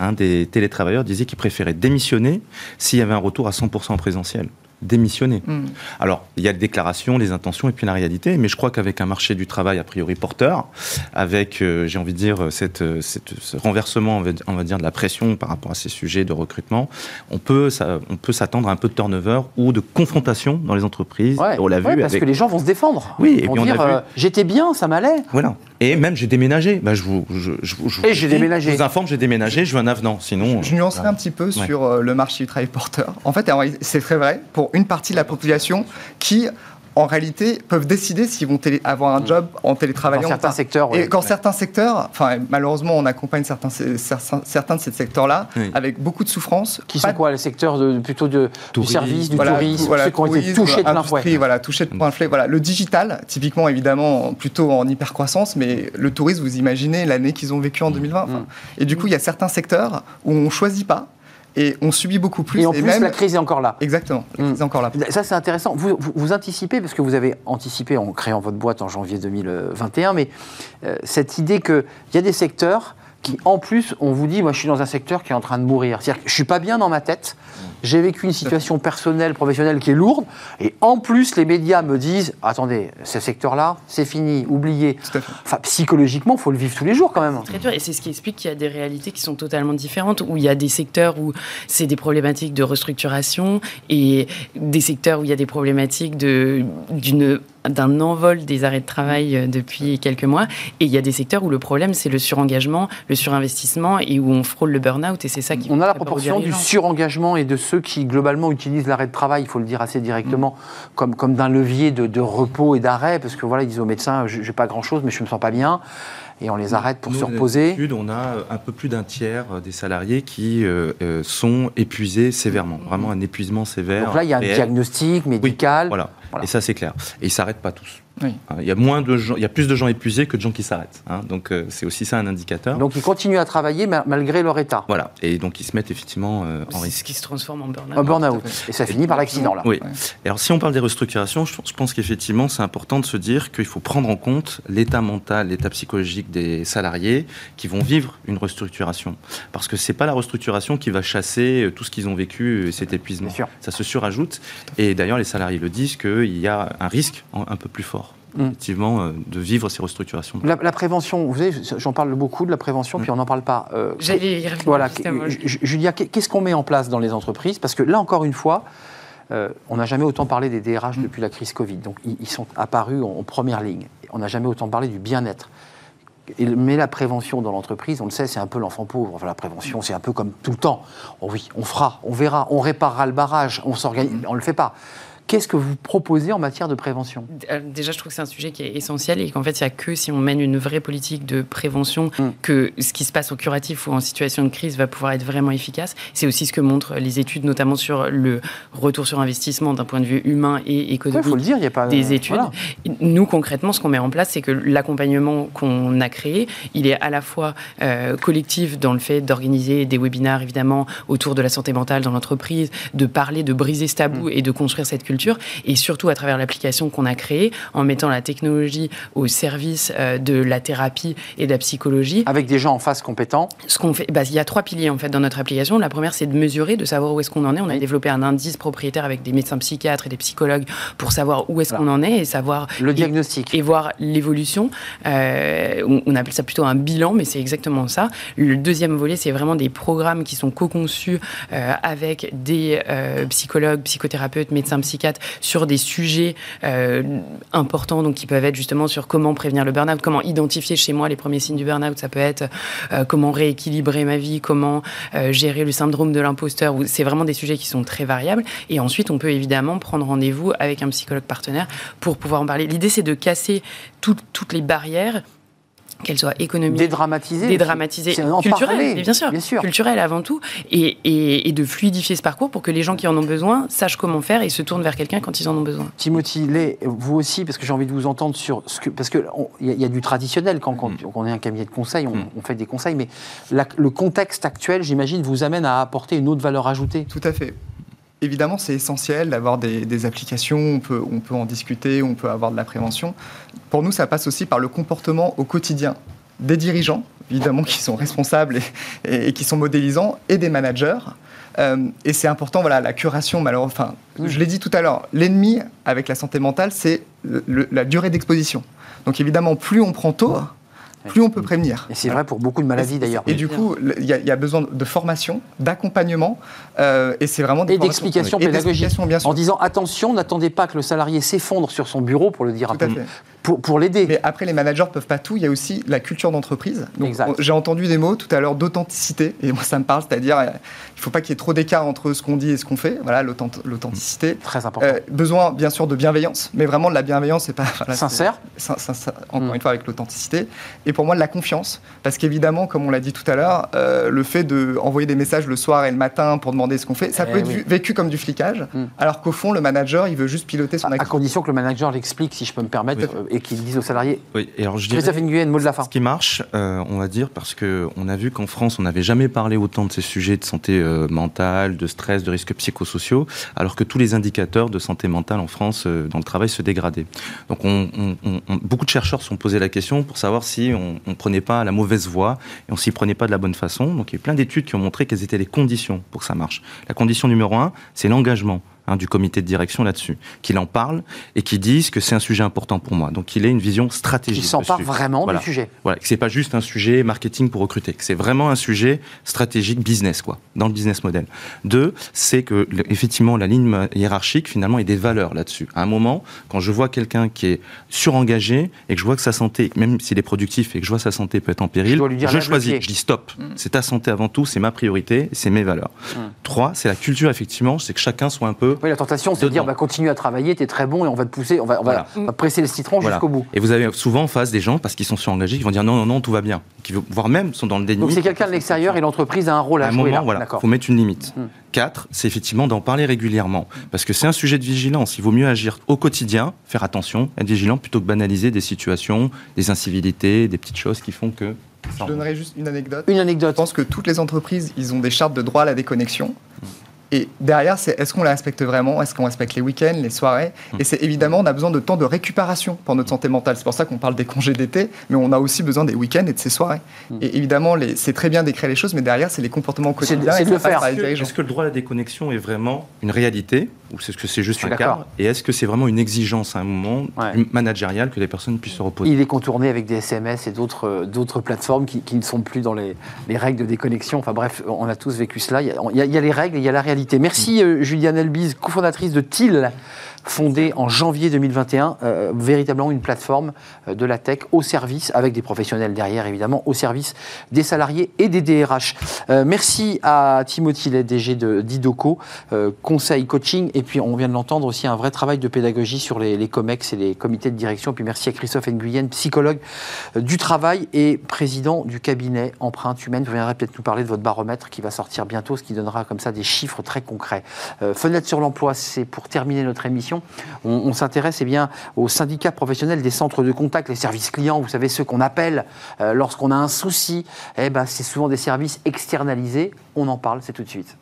hein, des télétravailleurs disaient qu'ils préféraient démissionner s'il y avait un retour à 100% en présentiel. Démissionner. Mm. Alors, il y a les déclarations, les intentions et puis la réalité, mais je crois qu'avec un marché du travail a priori porteur, avec, euh, j'ai envie de dire, cette, euh, cette- ce renversement, on va, dire, de la pression par rapport à ces sujets de recrutement, on peut, ça- on peut s'attendre à un peu de turnover ou de confrontation dans les entreprises. Ouais, Et on l'a vu ouais, parce avec que les gens vont se défendre. Oui, et vont puis on a dire, vu- euh, j'étais bien, ça m'allait. Voilà. Et même, j'ai déménagé. Bah, je vous, je, je, Et j'ai déménagé. Je vous informe, j'ai déménagé, je veux un avenant. Sinon. Je nuancerai un petit peu sur euh, le marché du travail porteur. En fait, c'est très vrai pour une partie de la population qui, en réalité, peuvent décider s'ils vont télé- avoir un job en télétravaillant Dans certains secteurs, ouais. Et quand certains secteurs, enfin malheureusement on accompagne certains, certains, certains de ces secteurs-là Oui. avec beaucoup de souffrance. Qui Pas sont quoi Les secteurs de, plutôt de, du Tourisme. service, du voilà, tourisme, tout- voilà, ceux qui ont été tourisme, touchés de plein fouet. Voilà, touchés de plein fouet. Voilà, le digital, typiquement, évidemment, plutôt en hypercroissance, mais le tourisme, vous imaginez l'année qu'ils ont vécu en 2020. enfin. Mm. Et du coup, il y a certains secteurs où on choisit pas et on subit beaucoup plus. Et en plus, même... la crise est encore là. Exactement, la Mm. crise est encore là. Ça, c'est intéressant. Vous, vous, vous anticipez, parce que vous avez anticipé en créant votre boîte en janvier 2021, mais euh, cette idée qu'il y a des secteurs qui, en plus, on vous dit, moi, je suis dans un secteur qui est en train de mourir. C'est-à-dire que je suis pas bien dans ma tête, j'ai vécu une situation personnelle, professionnelle qui est lourde, et en plus, les médias me disent, attendez, ce secteur-là, c'est fini, oubliez. Fait. Enfin, psychologiquement, il faut le vivre tous les jours quand même. très dur et c'est ce qui explique qu'il y a des réalités qui sont totalement différentes où il y a des secteurs où c'est des problématiques de restructuration et des secteurs où il y a des problématiques de d'une d'un envol des arrêts de travail euh, depuis quelques mois et il y a des secteurs où le problème c'est le surengagement, le surinvestissement et où on frôle le burn-out et c'est ça qui On a la proportion du surengagement et de ceux qui, globalement, utilisent l'arrêt de travail, il faut le dire assez directement, comme, comme d'un levier de, de repos et d'arrêt, parce que voilà, ils disent aux médecins, je n'ai pas grand-chose, mais je ne me sens pas bien, et on les arrête pour Nous, se reposer. d'habitude, On a un peu plus d'un tiers des salariés qui euh, euh, sont épuisés sévèrement, vraiment un épuisement sévère. Donc là, il y a un réel. diagnostic médical. Voilà. Voilà. Et ça, c'est clair. Et ils s'arrêtent pas tous. Oui. Hein, Il y a moins de gens, il y a plus de gens épuisés que de gens qui s'arrêtent. hein. Donc euh, c'est aussi ça un indicateur. Donc ils continuent à travailler ma- malgré leur état. voilà. Et donc ils se mettent effectivement euh, en C'est ce risque. qui se transforme en burn-out. Un burn-out. Et ça finit par l'accident, là. Oui. Ouais. Et alors, si on parle des restructurations, je, pense qu'effectivement, c'est important de se dire qu'il faut prendre en compte l'état mental, l'état psychologique des salariés qui vont vivre une restructuration. Parce que c'est pas la restructuration qui va chasser euh, tout ce qu'ils ont vécu, euh, cet épuisement. Bien sûr. Ça se surajoute. Et d'ailleurs, les salariés le disent qu'il y a un risque en- un peu plus fort, Mm. effectivement, euh, de vivre ces restructurations. La, la prévention, vous savez, j'en parle beaucoup de la prévention, Mm. puis on n'en parle pas. Euh, J'allais y revenir Voilà, Julia, qu'est-ce qu'on met en place dans les entreprises? Parce que là, encore une fois, euh, on n'a jamais autant parlé des DRH depuis la crise Covid. Donc, ils, ils sont apparus en, en première ligne. On n'a jamais autant parlé du bien-être. Mais la prévention dans l'entreprise, on le sait, c'est un peu l'enfant pauvre. Enfin, la prévention, c'est un peu comme tout le temps. Oh oui, on fera, on verra, on réparera le barrage, on s'organise, on ne le fait pas. Qu'est-ce que vous proposez en matière de prévention? Euh, Déjà, je trouve que c'est un sujet qui est essentiel et qu'en fait, il n'y a que si on mène une vraie politique de prévention Mm. que ce qui se passe au curatif ou en situation de crise va pouvoir être vraiment efficace. C'est aussi ce que montrent les études, notamment sur le retour sur investissement d'un point de vue humain et Il économique. faut le dire, il n'y a pas des études. voilà. Nous, concrètement, ce qu'on met en place, c'est que l'accompagnement qu'on a créé, il est à la fois euh, collectif dans le fait d'organiser des webinaires, évidemment, autour de la santé mentale dans l'entreprise, de parler, de briser ce tabou et de construire cette culture culture et surtout à travers l'application qu'on a créée en mettant la technologie au service euh, de la thérapie et de la psychologie. Avec des gens en face compétents. Ce qu'on fait, bah, il y a trois piliers en fait dans notre application. La première, c'est de mesurer, de savoir où est-ce qu'on en est. On a développé un indice propriétaire avec des médecins psychiatres et des psychologues pour savoir où est-ce qu'on en est et savoir le diagnostic et, voir l'évolution. Euh, on, on, appelle ça plutôt un bilan, mais c'est exactement ça. Le deuxième volet, c'est vraiment des programmes qui sont co-conçus euh, avec des euh, psychologues, psychothérapeutes, médecins psychiatres sur des sujets euh, importants, donc qui peuvent être justement sur comment prévenir le burn-out, comment identifier chez moi les premiers signes du burn-out. Ça peut être euh, comment rééquilibrer ma vie, comment euh, gérer le syndrome de l'imposteur. C'est vraiment des sujets qui sont très variables. Et ensuite, on peut évidemment prendre rendez-vous avec un psychologue partenaire pour pouvoir en parler. L'idée, c'est de casser tout, toutes les barrières qu'elle soit économique, dédramatisée, dédramatisée, culturelle, bien sûr, bien sûr, culturelle avant tout, et, et, et, de fluidifier ce parcours pour que les gens qui en ont besoin sachent comment faire et se tournent vers quelqu'un quand ils en ont besoin. Timothy Lay, vous aussi, parce que j'ai envie de vous entendre sur ce que, parce que il y, y, a du traditionnel quand, quand, mm. on est un cabinet de conseil, on, mm. on fait des conseils, mais la, le contexte actuel, j'imagine, vous amène à apporter une autre valeur ajoutée. Tout à fait évidemment, c'est essentiel d'avoir des, des, applications, on peut, on peut en discuter, on peut avoir de la prévention. Pour nous, ça passe aussi par le comportement au quotidien des dirigeants, évidemment, qui sont responsables et, et, et qui sont modélisants, et des managers. Euh, et c'est important, voilà, la curation, malheureusement, enfin, je l'ai dit tout à l'heure, l'ennemi avec la santé mentale, c'est la durée d'exposition. Donc évidemment, plus on prend tôt, plus on peut prévenir. Et c'est vrai pour beaucoup de maladies d'ailleurs. Et, du coup, il y, y, a besoin de formation, d'accompagnement, euh, et c'est vraiment des et d'explication pédagogique. En disant attention, n'attendez pas que le salarié s'effondre sur son bureau pour le dire Tout à fait. Pour, pour l'aider. Mais après, les managers ne peuvent pas tout. Il y a aussi la culture d'entreprise. J'ai entendu des mots tout à l'heure d'authenticité, et moi ça me parle, c'est-à-dire faut pas qu'il y ait trop d'écart entre ce qu'on dit et ce qu'on fait. Voilà, l'authenticité. Très important. Euh, besoin, bien sûr, de bienveillance, mais vraiment de la bienveillance, c'est pas voilà, sincère. sincère. Encore mmh. une fois, avec l'authenticité. Et pour moi, de la confiance, parce qu'évidemment, comme on l'a dit tout à l'heure, euh, le fait d'envoyer des messages le soir et le matin pour demander ce qu'on fait, ça eh peut être oui. vécu comme du flicage, mmh. alors qu'au fond, le manager, il veut juste piloter son activité. À condition que le manager l'explique, si je peux me permettre, oui. euh, et qu'il dise aux salariés. Oui, et alors je dirais, Christophe Nguyen, mot de la fin. Ce qui marche, euh, on va dire, parce qu'on a vu qu'en France, on n'avait jamais parlé autant de ces sujets de santé euh, mentale, de stress, de risques psychosociaux, alors que tous les indicateurs de santé mentale en France euh, dans le travail se dégradaient. Donc on, on, on, beaucoup de chercheurs se sont posé la question pour savoir si on ne prenait pas la mauvaise voie et on s'y prenait pas de la bonne façon. Donc il y a plein d'études qui ont montré quelles étaient les conditions pour que ça marche. La condition numéro un, c'est l'engagement hein, du comité de direction là-dessus, qu'il en parle et qui disent que c'est un sujet important pour moi. Donc il ait une vision stratégique. Qui s'empare vraiment voilà. du sujet. Voilà, que c'est pas juste un sujet marketing pour recruter, que c'est vraiment un sujet stratégique business quoi, dans le business model. Deux, c'est que effectivement la ligne hiérarchique finalement est des valeurs là-dessus. À un moment, quand je vois quelqu'un qui est surengagé et que je vois que sa santé, même s'il est productif et que je vois sa santé peut être en péril, je, je choisis, je dis stop. Mm. C'est ta santé avant tout, c'est ma priorité, c'est mes valeurs. Mm. Trois, c'est la culture effectivement, c'est que chacun soit un peu oui, la tentation, c'est de dire bah, continue à travailler, tu es très bon et on va te pousser, on va, on va, presser le citron voilà. jusqu'au bout. Et vous avez souvent en face des gens, parce qu'ils sont surengagés, qui vont dire non, non, non, tout va bien. Qui, voire même sont dans le déni. Donc c'est quelqu'un de l'extérieur et l'entreprise a un rôle à, à un jouer. moment, voilà. Il faut mettre une limite. Hum. Quatre, c'est effectivement d'en parler régulièrement. Parce que c'est un sujet de vigilance. Il vaut mieux agir au quotidien, faire attention, être vigilant, plutôt que banaliser des situations, des incivilités, des petites choses qui font que je donnerai juste une anecdote. Une anecdote. Je pense que toutes les entreprises, ils ont des chartes de droit à la déconnexion. Et derrière, c'est est-ce qu'on la respecte vraiment? Est-ce qu'on respecte les week-ends, les soirées? Mmh. Et c'est évidemment, on a besoin de temps de récupération pour notre santé mentale. C'est pour ça qu'on parle des congés d'été, mais on a aussi besoin des week-ends et de ces soirées. Mmh. Et évidemment, les, c'est très bien d'écrire les choses, mais derrière, c'est les comportements quotidiens. C'est, de le faire. Est-ce que le droit à la déconnexion est vraiment une réalité? Ou est-ce que c'est juste un cadre? Et est-ce que c'est vraiment une exigence à un moment ouais. managériale que les personnes puissent se reposer? Il est contourné avec des SMS et d'autres, d'autres plateformes qui, qui, ne sont plus dans les, les, règles de déconnexion. Enfin bref, on a tous vécu cela. Il y a, il y a les règles et il y a la réalité. Merci. Mmh. Juliane Elbise, cofondatrice de TIL, fondée en janvier 2021, euh, véritablement une plateforme euh, de la tech au service, avec des professionnels derrière évidemment, au service des salariés et des DRH. Euh, merci à Timothy Lay, DG de d'Idoco, conseil, coaching, et puis on vient de l'entendre aussi un vrai travail de pédagogie sur les, COMEX et les comités de direction. Puis merci à Christophe Nguyen, psychologue du travail et président du cabinet Empreinte Humaine. Vous viendrez peut-être nous parler de votre baromètre qui va sortir bientôt, ce qui donnera comme ça des chiffres très concrets. Fenêtre sur l'emploi, c'est pour terminer notre émission. On, s'intéresse eh bien aux syndicats professionnels des centres de contact, les services clients. Vous savez ceux qu'on appelle euh, lorsqu'on a un souci. Eh ben, c'est souvent des services externalisés. On en parle, c'est tout de suite.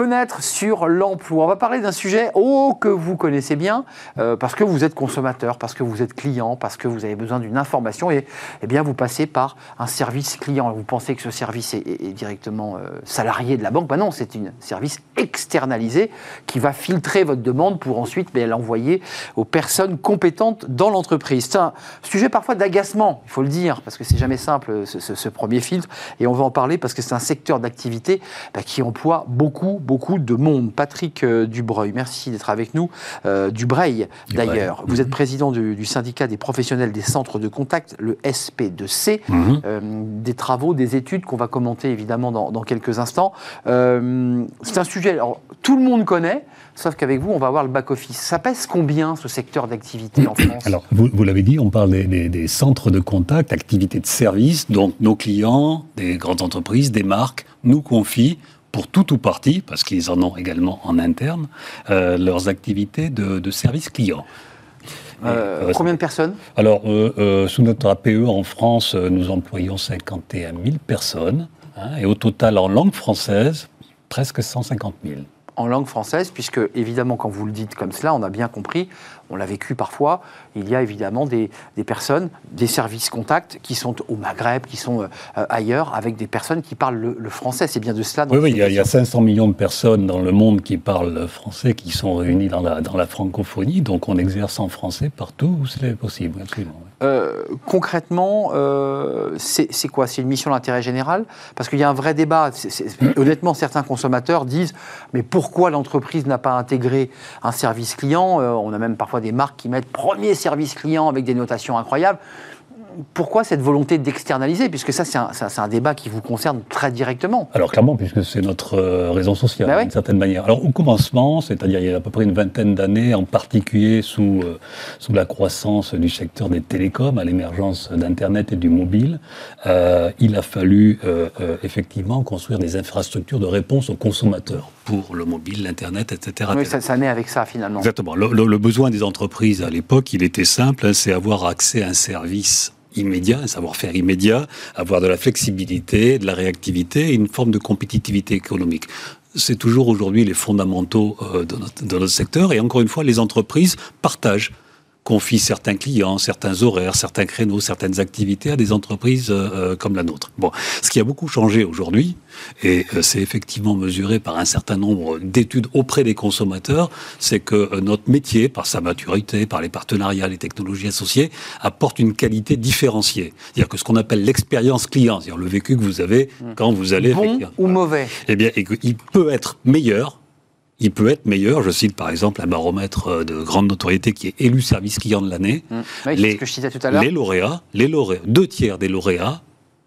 Fenêtre sur l'emploi. On va parler d'un sujet oh, que vous connaissez bien, euh, parce que vous êtes consommateur, parce que vous êtes client, parce que vous avez besoin d'une information, et eh bien vous passez par un service client. Vous pensez que ce service est, directement euh, salarié de la banque Ben non, c'est un service externalisé qui va filtrer votre demande pour ensuite ben, l'envoyer aux personnes compétentes dans l'entreprise. C'est un sujet parfois d'agacement, il faut le dire, parce que c'est jamais simple ce, premier filtre, et on va en parler parce que c'est un secteur d'activité ben, qui emploie beaucoup beaucoup de monde. Patrick euh, Dubreuil, merci d'être avec nous. Euh, Dubreuil, d'ailleurs. Vous êtes mhm. président du, syndicat des professionnels des centres de contact, le SP2C. Mhm. Euh, des travaux, des études qu'on va commenter évidemment dans, quelques instants. Euh, c'est un sujet, alors, tout le monde connaît, sauf qu'avec vous, on va voir le back-office. Ça pèse combien ce secteur d'activité en France? Alors, vous, vous l'avez dit, on parle des, des, centres de contact, activités de service, donc nos clients, des grandes entreprises, des marques, nous confient pour tout ou partie, parce qu'ils en ont également en interne, euh, leurs activités de, service client. Euh, euh, combien de personnes Alors, sous notre APE en France, nous employons 51 000 personnes, hein, et au total en langue française, presque 150 000 en langue française, puisque évidemment, quand vous le dites comme cela, on a bien compris, on l'a vécu parfois, il y a évidemment des, personnes, des services contacts qui sont au Maghreb, qui sont euh, ailleurs, avec des personnes qui parlent le, français. C'est bien de cela. Oui, oui, il y, a, 500 millions de personnes dans le monde qui parlent français, qui sont réunies dans la, dans la francophonie, donc on exerce en français partout où c'est possible, absolument. Euh, concrètement, euh, c'est quoi? C'est une mission d'intérêt général? Parce qu'il y a un vrai débat. honnêtement, certains consommateurs disent mais pourquoi l'entreprise n'a pas intégré un service client? On a même parfois des marques qui mettent premier service client avec des notations incroyables pourquoi cette volonté d'externaliser? Puisque ça, c'est un, débat qui vous concerne très directement. Alors clairement, puisque c'est notre euh, raison sociale, bah d'une certaine manière. Alors au commencement, c'est-à-dire il y a à peu près une vingtaine d'années, en particulier sous, euh, sous la croissance du secteur des télécoms, à l'émergence d'Internet et du mobile, euh, il a fallu effectivement construire des infrastructures de réponse aux consommateurs pour le mobile, l'Internet, etc. Oui, ça, naît avec ça finalement. Exactement. Le, besoin des entreprises à l'époque, il était simple, hein, c'est avoir accès à un service immédiat, un savoir-faire immédiat, avoir de la flexibilité, de la réactivité et une forme de compétitivité économique. C'est toujours aujourd'hui les fondamentaux euh, de, notre, de notre secteur et encore une fois, les entreprises partagent confie certains clients, certains horaires, certains créneaux, certaines activités à des entreprises euh, euh, comme la nôtre. Bon, ce qui a beaucoup changé aujourd'hui, et euh, c'est effectivement mesuré par un certain nombre d'études auprès des consommateurs, c'est que notre métier, par sa maturité, par les partenariats, les technologies associées, apporte une qualité différenciée. C'est-à-dire que ce qu'on appelle l'expérience client, c'est-à-dire le vécu que vous avez mmh. quand vous allez... Bon ou mauvais? Eh bien, il peut être meilleur il peut être meilleur. Je cite par exemple un baromètre euh, de grande notoriété qui est élu service client de l'année. Mmh. les, que je citais tout à l'heure. les lauréats, les lauréats, deux tiers des lauréats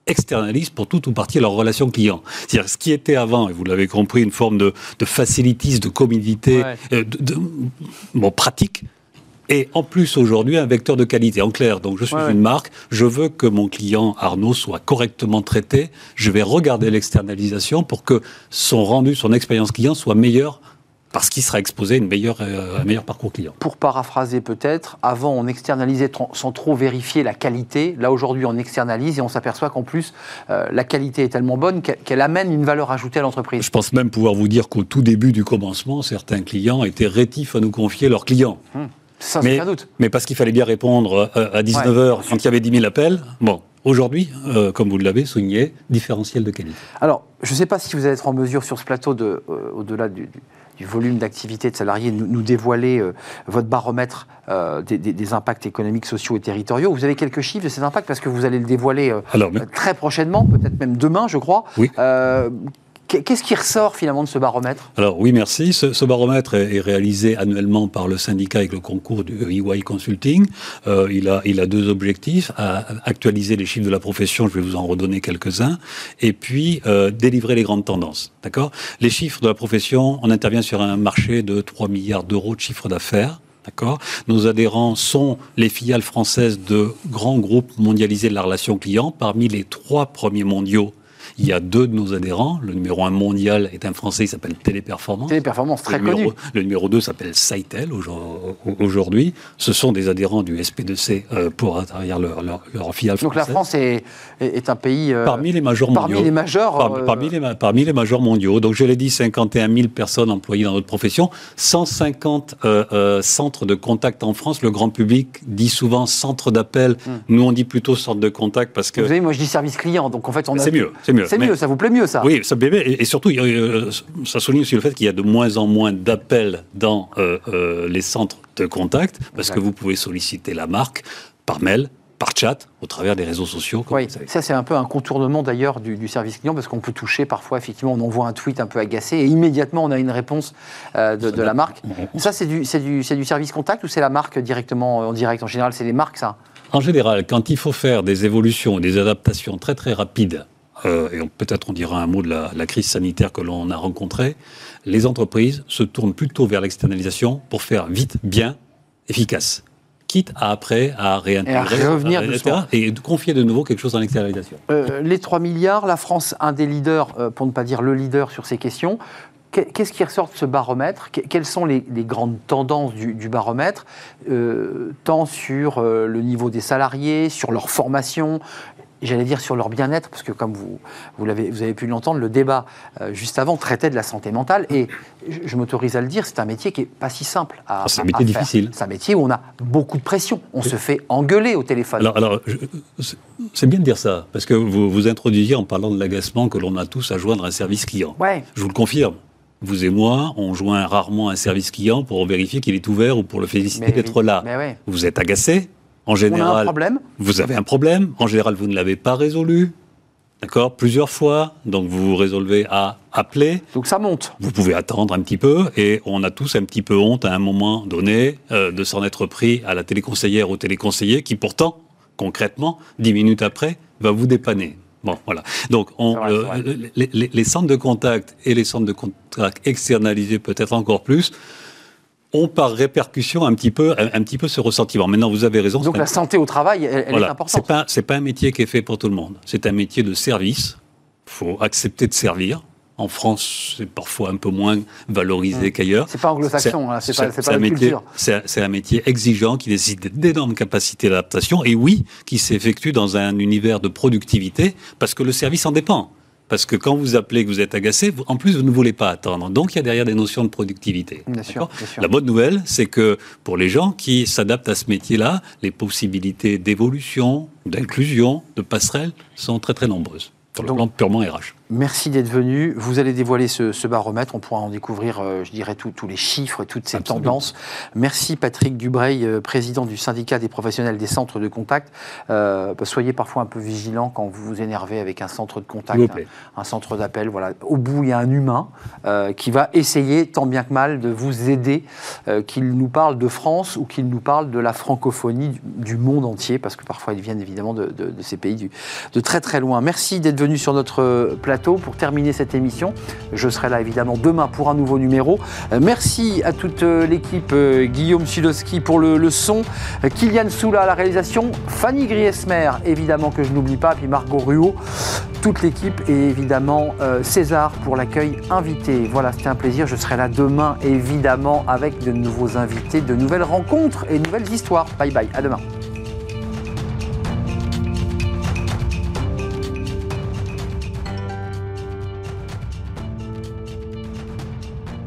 externalisent pour tout ou partie leur relation client. C'est-à-dire ce qui était avant, et vous l'avez compris, une forme de, de facilities, de commodité, euh, de, bon, pratique, et en plus aujourd'hui un vecteur de qualité. En clair, donc je suis une marque, je veux que mon client Arnaud soit correctement traité, je vais regarder l'externalisation pour que son rendu, son expérience client soit meilleur parce qu'il sera exposé à une meilleure, euh, un meilleur parcours client. Pour paraphraser peut-être, avant on externalisait sans trop vérifier la qualité. Là aujourd'hui on externalise et on s'aperçoit qu'en plus euh, la qualité est tellement bonne qu'elle amène une valeur ajoutée à l'entreprise. Je pense même pouvoir vous dire qu'au tout début du commencement, certains clients étaient rétifs à nous confier leurs clients. Hum, ça, mais, doute. mais parce qu'il fallait bien répondre euh, à 19h quand il y avait 10 000 appels. Bon, Aujourd'hui, comme vous l'avez souligné, différentiel de qualité. Alors, je ne sais pas si vous allez être en mesure sur ce plateau, de, au-delà du, du volume d'activité de salariés, nous, nous dévoiler euh, votre baromètre euh, des, impacts économiques, sociaux et territoriaux. Vous avez quelques chiffres de ces impacts parce que vous allez le dévoiler euh, très prochainement, peut-être même demain, je crois. Oui. Qu'est-ce qui ressort finalement de ce baromètre? Alors oui, merci. Ce, baromètre est, réalisé annuellement par le syndicat avec le concours du EY Consulting. Euh, il, a, deux objectifs actualiser les chiffres de la profession. Je vais vous en redonner quelques-uns. Et puis euh, délivrer les grandes tendances. D'accord? Les chiffres de la profession. On intervient sur un marché de 3 milliards d'euros de chiffre d'affaires. D'accord? Nos adhérents sont les filiales françaises de grands groupes mondialisés de la relation client. Parmi les trois premiers mondiaux Il y a deux de nos adhérents. Le numéro un mondial est un Français, il s'appelle Téléperformance. Téléperformance, très le numéro, connu. Le numéro 2 s'appelle Saitel aujourd'hui. Ce sont des adhérents du SP2C euh, pour travers leur, leur, leur filiale Donc la France est, est un pays... Euh, parmi les majors mondiaux. Parmi les majors par, euh... parmi, les, parmi les majors mondiaux. Donc je l'ai dit, 51 000 personnes employées dans notre profession, 150 euh, centres de contact en France. Le grand public dit souvent centre d'appel. Hmm. Nous, on dit plutôt centre de contact parce que... Vous savez, moi je dis service client, donc en fait on a... C'est mieux, c'est mieux. C'est mieux, ça vous plaît mieux ça Oui, ça plaît et, et surtout, euh, ça souligne aussi le fait qu'il y a de moins en moins d'appels dans euh, euh, les centres de contact, parce exact. que vous pouvez solliciter la marque par mail, par chat, au travers des réseaux sociaux. oui, ça c'est un peu un contournement d'ailleurs du, du, service client, parce qu'on peut toucher parfois, effectivement, on envoie un tweet un peu agacé, et immédiatement on a une réponse euh, de, de la marque. Ça c'est du, du, du service contact ou c'est la marque directement en direct? En général, c'est les marques ça? En général, quand il faut faire des évolutions, des adaptations très très rapides, euh, et peut-être on dira un mot de la, la crise sanitaire que l'on a rencontrée, les entreprises se tournent plutôt vers l'externalisation pour faire vite, bien, efficace quitte à après à réintégrer et à revenir etc., et de confier de nouveau quelque chose en externalisation. Euh, les 3 milliards, la France, un des leaders, euh, pour ne pas dire le leader sur ces questions. Qu'est-ce qui ressort de ce baromètre? Quelles sont les, les, grandes tendances du, du baromètre, euh, tant sur le niveau des salariés, sur leur formation j'allais dire sur leur bien-être, parce que comme vous, vous, avez, vous avez pu l'entendre, le débat euh, juste avant traitait de la santé mentale, et je, je m'autorise à le dire, c'est un métier qui n'est pas si simple à, ah, C'est un métier difficile. C'est un métier où on a beaucoup de pression, on oui. se fait engueuler au téléphone. Alors, alors c'est bien de dire ça, parce que vous vous introduisiez en parlant de l'agacement que l'on a tous à joindre un service client. Ouais. Je vous le confirme. Vous et moi, on joint rarement un service client pour vérifier qu'il est ouvert ou pour le féliciter d'être là. Ouais. Vous êtes agacé, en général, on a un problème. vous avez un problème. En général, vous ne l'avez pas résolu. D'accord? Plusieurs fois. Donc, vous vous résolvez à appeler. Donc, ça monte. Vous pouvez attendre un petit peu. Et on a tous un petit peu honte à un moment donné euh, de s'en être pris à la téléconseillère ou téléconseiller qui, pourtant, concrètement, dix minutes après, va vous dépanner. Bon, voilà. Donc, on, vrai, euh, les, les, les, centres de contact et les centres de contact externalisés peut-être encore plus ont par répercussion un petit peu, un, un, petit peu ce ressentiment. Maintenant, vous avez raison. Donc la santé au travail, elle, elle voilà. est importante. C'est pas, c'est pas un métier qui est fait pour tout le monde. C'est un métier de service. Il faut accepter de servir. En France, c'est parfois un peu moins valorisé mmh. qu'ailleurs. C'est pas anglo-saxon, hein. c'est pas, pas un la métier, culture. C'est un métier exigeant qui nécessite d'énormes capacités d'adaptation et oui, qui s'effectue dans un univers de productivité parce que le service en dépend. Parce que quand vous appelez que vous êtes agacé, vous, en plus, vous ne voulez pas attendre. Donc, il y a derrière des notions de productivité. Bien sûr, bien sûr. La bonne nouvelle, c'est que pour les gens qui s'adaptent à ce métier-là, les possibilités d'évolution, d'inclusion, de passerelle sont très, très nombreuses. Sur le Donc, plan purement RH. Merci d'être venu. Vous allez dévoiler ce, ce, baromètre. On pourra en découvrir, euh, je dirais, tous les chiffres et toutes ces Absolument. tendances. Merci Patrick Dubreuil, euh, président du syndicat des professionnels des centres de contact. Euh, soyez parfois un peu vigilant quand vous vous énervez avec un centre de contact, un, un, centre d'appel. Voilà. Au bout, il y a un humain qui va essayer, tant bien que mal, de vous aider, qu'il nous parle de France ou qu'il nous parle de la francophonie du, du, monde entier, parce que parfois ils viennent évidemment de, de, de ces pays du, de très très loin. Merci d'être venu sur notre plateau pour terminer cette émission. Je serai là évidemment demain pour un nouveau numéro. Euh, merci à toute euh, l'équipe, euh, Guillaume Sudowski pour le, son, Kylian Soula à la réalisation, Fanny Griesmer évidemment que je n'oublie pas, puis Margot Ruot, toute l'équipe et évidemment César pour l'accueil invité. Voilà, c'était un plaisir. Je serai là demain évidemment avec de nouveaux invités, de nouvelles rencontres et de nouvelles histoires. Bye bye, à demain.